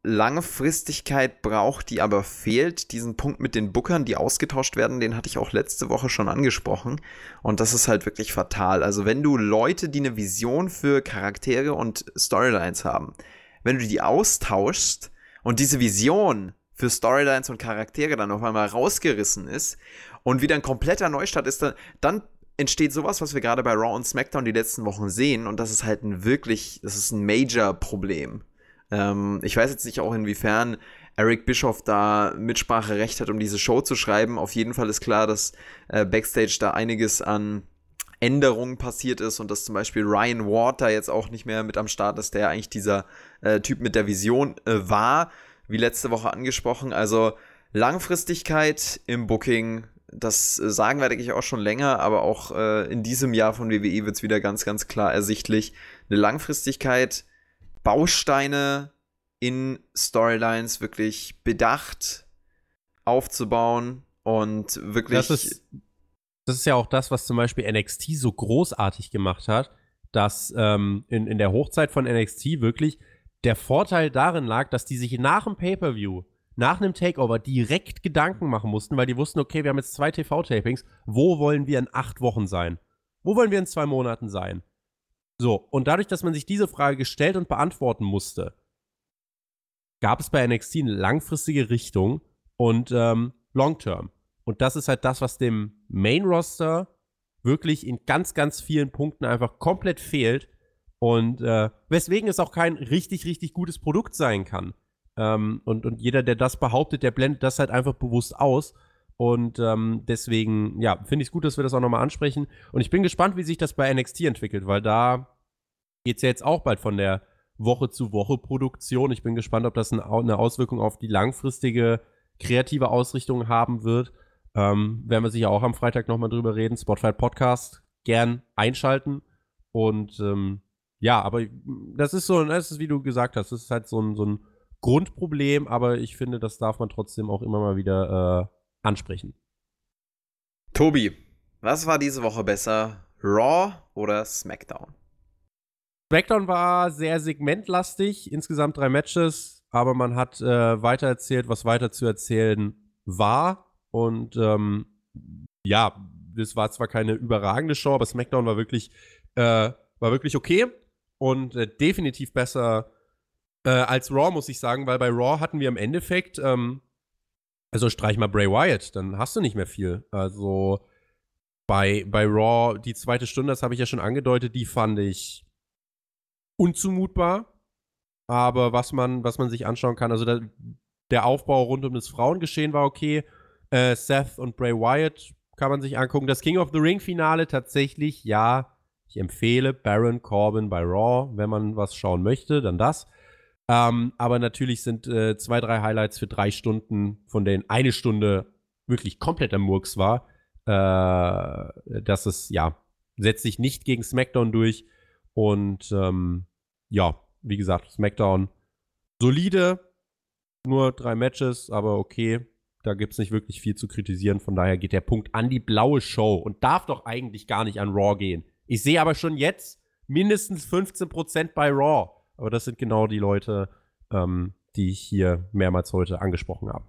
Langfristigkeit braucht, die aber fehlt. Diesen Punkt mit den Bookern, die ausgetauscht werden, den hatte ich auch letzte Woche schon angesprochen. Und das ist halt wirklich fatal. Also wenn du Leute, die eine Vision für Charaktere und Storylines haben, wenn du die austauschst und diese Vision für Storylines und Charaktere dann auf einmal rausgerissen ist und wieder ein kompletter Neustart ist, dann, dann entsteht sowas, was wir gerade bei Raw und SmackDown die letzten Wochen sehen. Und das ist halt ein wirklich, das ist ein Major-Problem. Ähm, ich weiß jetzt nicht auch inwiefern Eric Bischoff da Mitspracherecht hat, um diese Show zu schreiben. Auf jeden Fall ist klar, dass äh, Backstage da einiges an Änderungen passiert ist und dass zum Beispiel Ryan Ward da jetzt auch nicht mehr mit am Start ist, der eigentlich dieser äh, Typ mit der Vision äh, war, wie letzte Woche angesprochen. Also Langfristigkeit im Booking, das äh, sagen wir, denke ich, auch schon länger, aber auch äh, in diesem Jahr von WWE wird es wieder ganz, ganz klar ersichtlich. Eine Langfristigkeit Bausteine in Storylines wirklich bedacht aufzubauen und wirklich. Das ist, das ist ja auch das, was zum Beispiel NXT so großartig gemacht hat, dass ähm, in, in der Hochzeit von NXT wirklich der Vorteil darin lag, dass die sich nach dem Pay-Per-View, nach einem Takeover direkt Gedanken machen mussten, weil die wussten, okay, wir haben jetzt zwei TV-Tapings, wo wollen wir in acht Wochen sein? Wo wollen wir in zwei Monaten sein? So, und dadurch, dass man sich diese Frage gestellt und beantworten musste, gab es bei NXT eine langfristige Richtung und ähm, Long-Term. Und das ist halt das, was dem Main-Roster wirklich in ganz, ganz vielen Punkten einfach komplett fehlt. Und äh, weswegen es auch kein richtig, richtig gutes Produkt sein kann. Ähm, und, und jeder, der das behauptet, der blendet das halt einfach bewusst aus. Und ähm, deswegen, ja, finde ich es gut, dass wir das auch nochmal ansprechen. Und ich bin gespannt, wie sich das bei NXT entwickelt, weil da geht es ja jetzt auch bald von der Woche zu Woche Produktion. Ich bin gespannt, ob das eine Auswirkung auf die langfristige kreative Ausrichtung haben wird. Ähm, werden wir sicher auch am Freitag nochmal drüber reden. Spotify Podcast gern einschalten. Und ähm, ja, aber das ist so, das ist, wie du gesagt hast, das ist halt so ein, so ein Grundproblem, aber ich finde, das darf man trotzdem auch immer mal wieder äh, ansprechen. Tobi, was war diese Woche besser? Raw oder SmackDown? SmackDown war sehr segmentlastig, insgesamt drei Matches, aber man hat äh, weitererzählt, was weiter zu erzählen war. Und ähm, ja, das war zwar keine überragende Show, aber SmackDown war wirklich, äh, war wirklich okay und äh, definitiv besser äh, als Raw, muss ich sagen, weil bei Raw hatten wir im Endeffekt ähm, also streich mal Bray Wyatt, dann hast du nicht mehr viel. Also bei, bei Raw, die zweite Stunde, das habe ich ja schon angedeutet, die fand ich unzumutbar. Aber was man, was man sich anschauen kann, also der, der Aufbau rund um das Frauengeschehen war okay. Äh, Seth und Bray Wyatt kann man sich angucken. Das King of the Ring Finale tatsächlich, ja, ich empfehle Baron Corbin bei Raw, wenn man was schauen möchte, dann das. Ähm, aber natürlich sind äh, zwei, drei Highlights für drei Stunden, von denen eine Stunde wirklich komplett am Murks war. Äh, das ist, ja, setzt sich nicht gegen SmackDown durch. Und ähm, ja, wie gesagt, SmackDown solide, nur drei Matches, aber okay. Da gibt es nicht wirklich viel zu kritisieren. Von daher geht der Punkt an die blaue Show und darf doch eigentlich gar nicht an Raw gehen. Ich sehe aber schon jetzt mindestens 15% bei Raw. Aber das sind genau die Leute, ähm, die ich hier mehrmals heute angesprochen habe.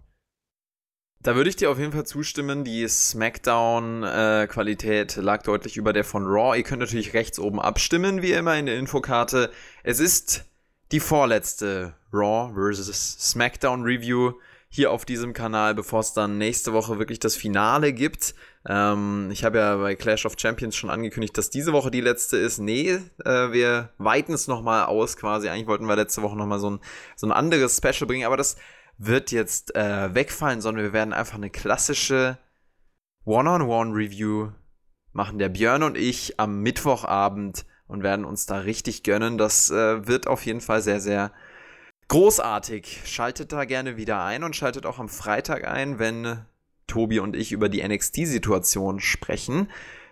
Da würde ich dir auf jeden Fall zustimmen. Die SmackDown-Qualität äh, lag deutlich über der von Raw. Ihr könnt natürlich rechts oben abstimmen, wie immer in der Infokarte. Es ist die vorletzte Raw vs. SmackDown Review hier auf diesem Kanal, bevor es dann nächste Woche wirklich das Finale gibt. Ähm, ich habe ja bei Clash of Champions schon angekündigt, dass diese Woche die letzte ist. Nee, äh, wir weiten es nochmal aus quasi. Eigentlich wollten wir letzte Woche nochmal so ein, so ein anderes Special bringen, aber das wird jetzt äh, wegfallen, sondern wir werden einfach eine klassische One-on-One-Review machen. Der Björn und ich am Mittwochabend und werden uns da richtig gönnen. Das äh, wird auf jeden Fall sehr, sehr Großartig. Schaltet da gerne wieder ein und schaltet auch am Freitag ein, wenn Tobi und ich über die NXT-Situation sprechen.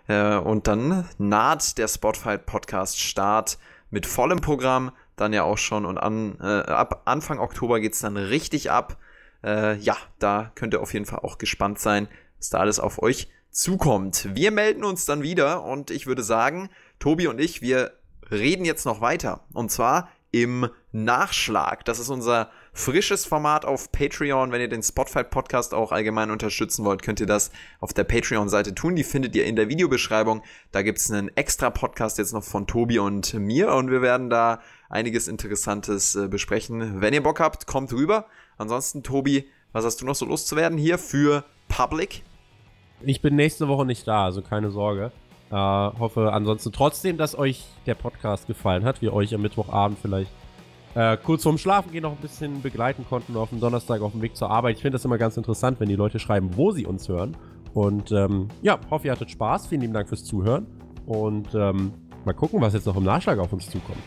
Äh, und dann naht der Spotfight Podcast Start mit vollem Programm. Dann ja auch schon und an, äh, ab Anfang Oktober geht es dann richtig ab. Äh, ja, da könnt ihr auf jeden Fall auch gespannt sein, was da alles auf euch zukommt. Wir melden uns dann wieder und ich würde sagen, Tobi und ich, wir reden jetzt noch weiter. Und zwar im Nachschlag. Das ist unser frisches Format auf Patreon. Wenn ihr den Spotfight Podcast auch allgemein unterstützen wollt, könnt ihr das auf der Patreon-Seite tun. Die findet ihr in der Videobeschreibung. Da gibt es einen extra Podcast jetzt noch von Tobi und mir und wir werden da einiges Interessantes äh, besprechen. Wenn ihr Bock habt, kommt rüber. Ansonsten, Tobi, was hast du noch so loszuwerden hier für Public? Ich bin nächste Woche nicht da, also keine Sorge. Äh, hoffe ansonsten trotzdem, dass euch der Podcast gefallen hat, wir euch am Mittwochabend vielleicht äh, kurz vorm Schlafen gehen noch ein bisschen begleiten konnten auf dem Donnerstag auf dem Weg zur Arbeit. Ich finde das immer ganz interessant, wenn die Leute schreiben, wo sie uns hören. Und ähm, ja, hoffe, ihr hattet Spaß. Vielen lieben Dank fürs Zuhören. Und ähm, mal gucken, was jetzt noch im Nachschlag auf uns zukommt.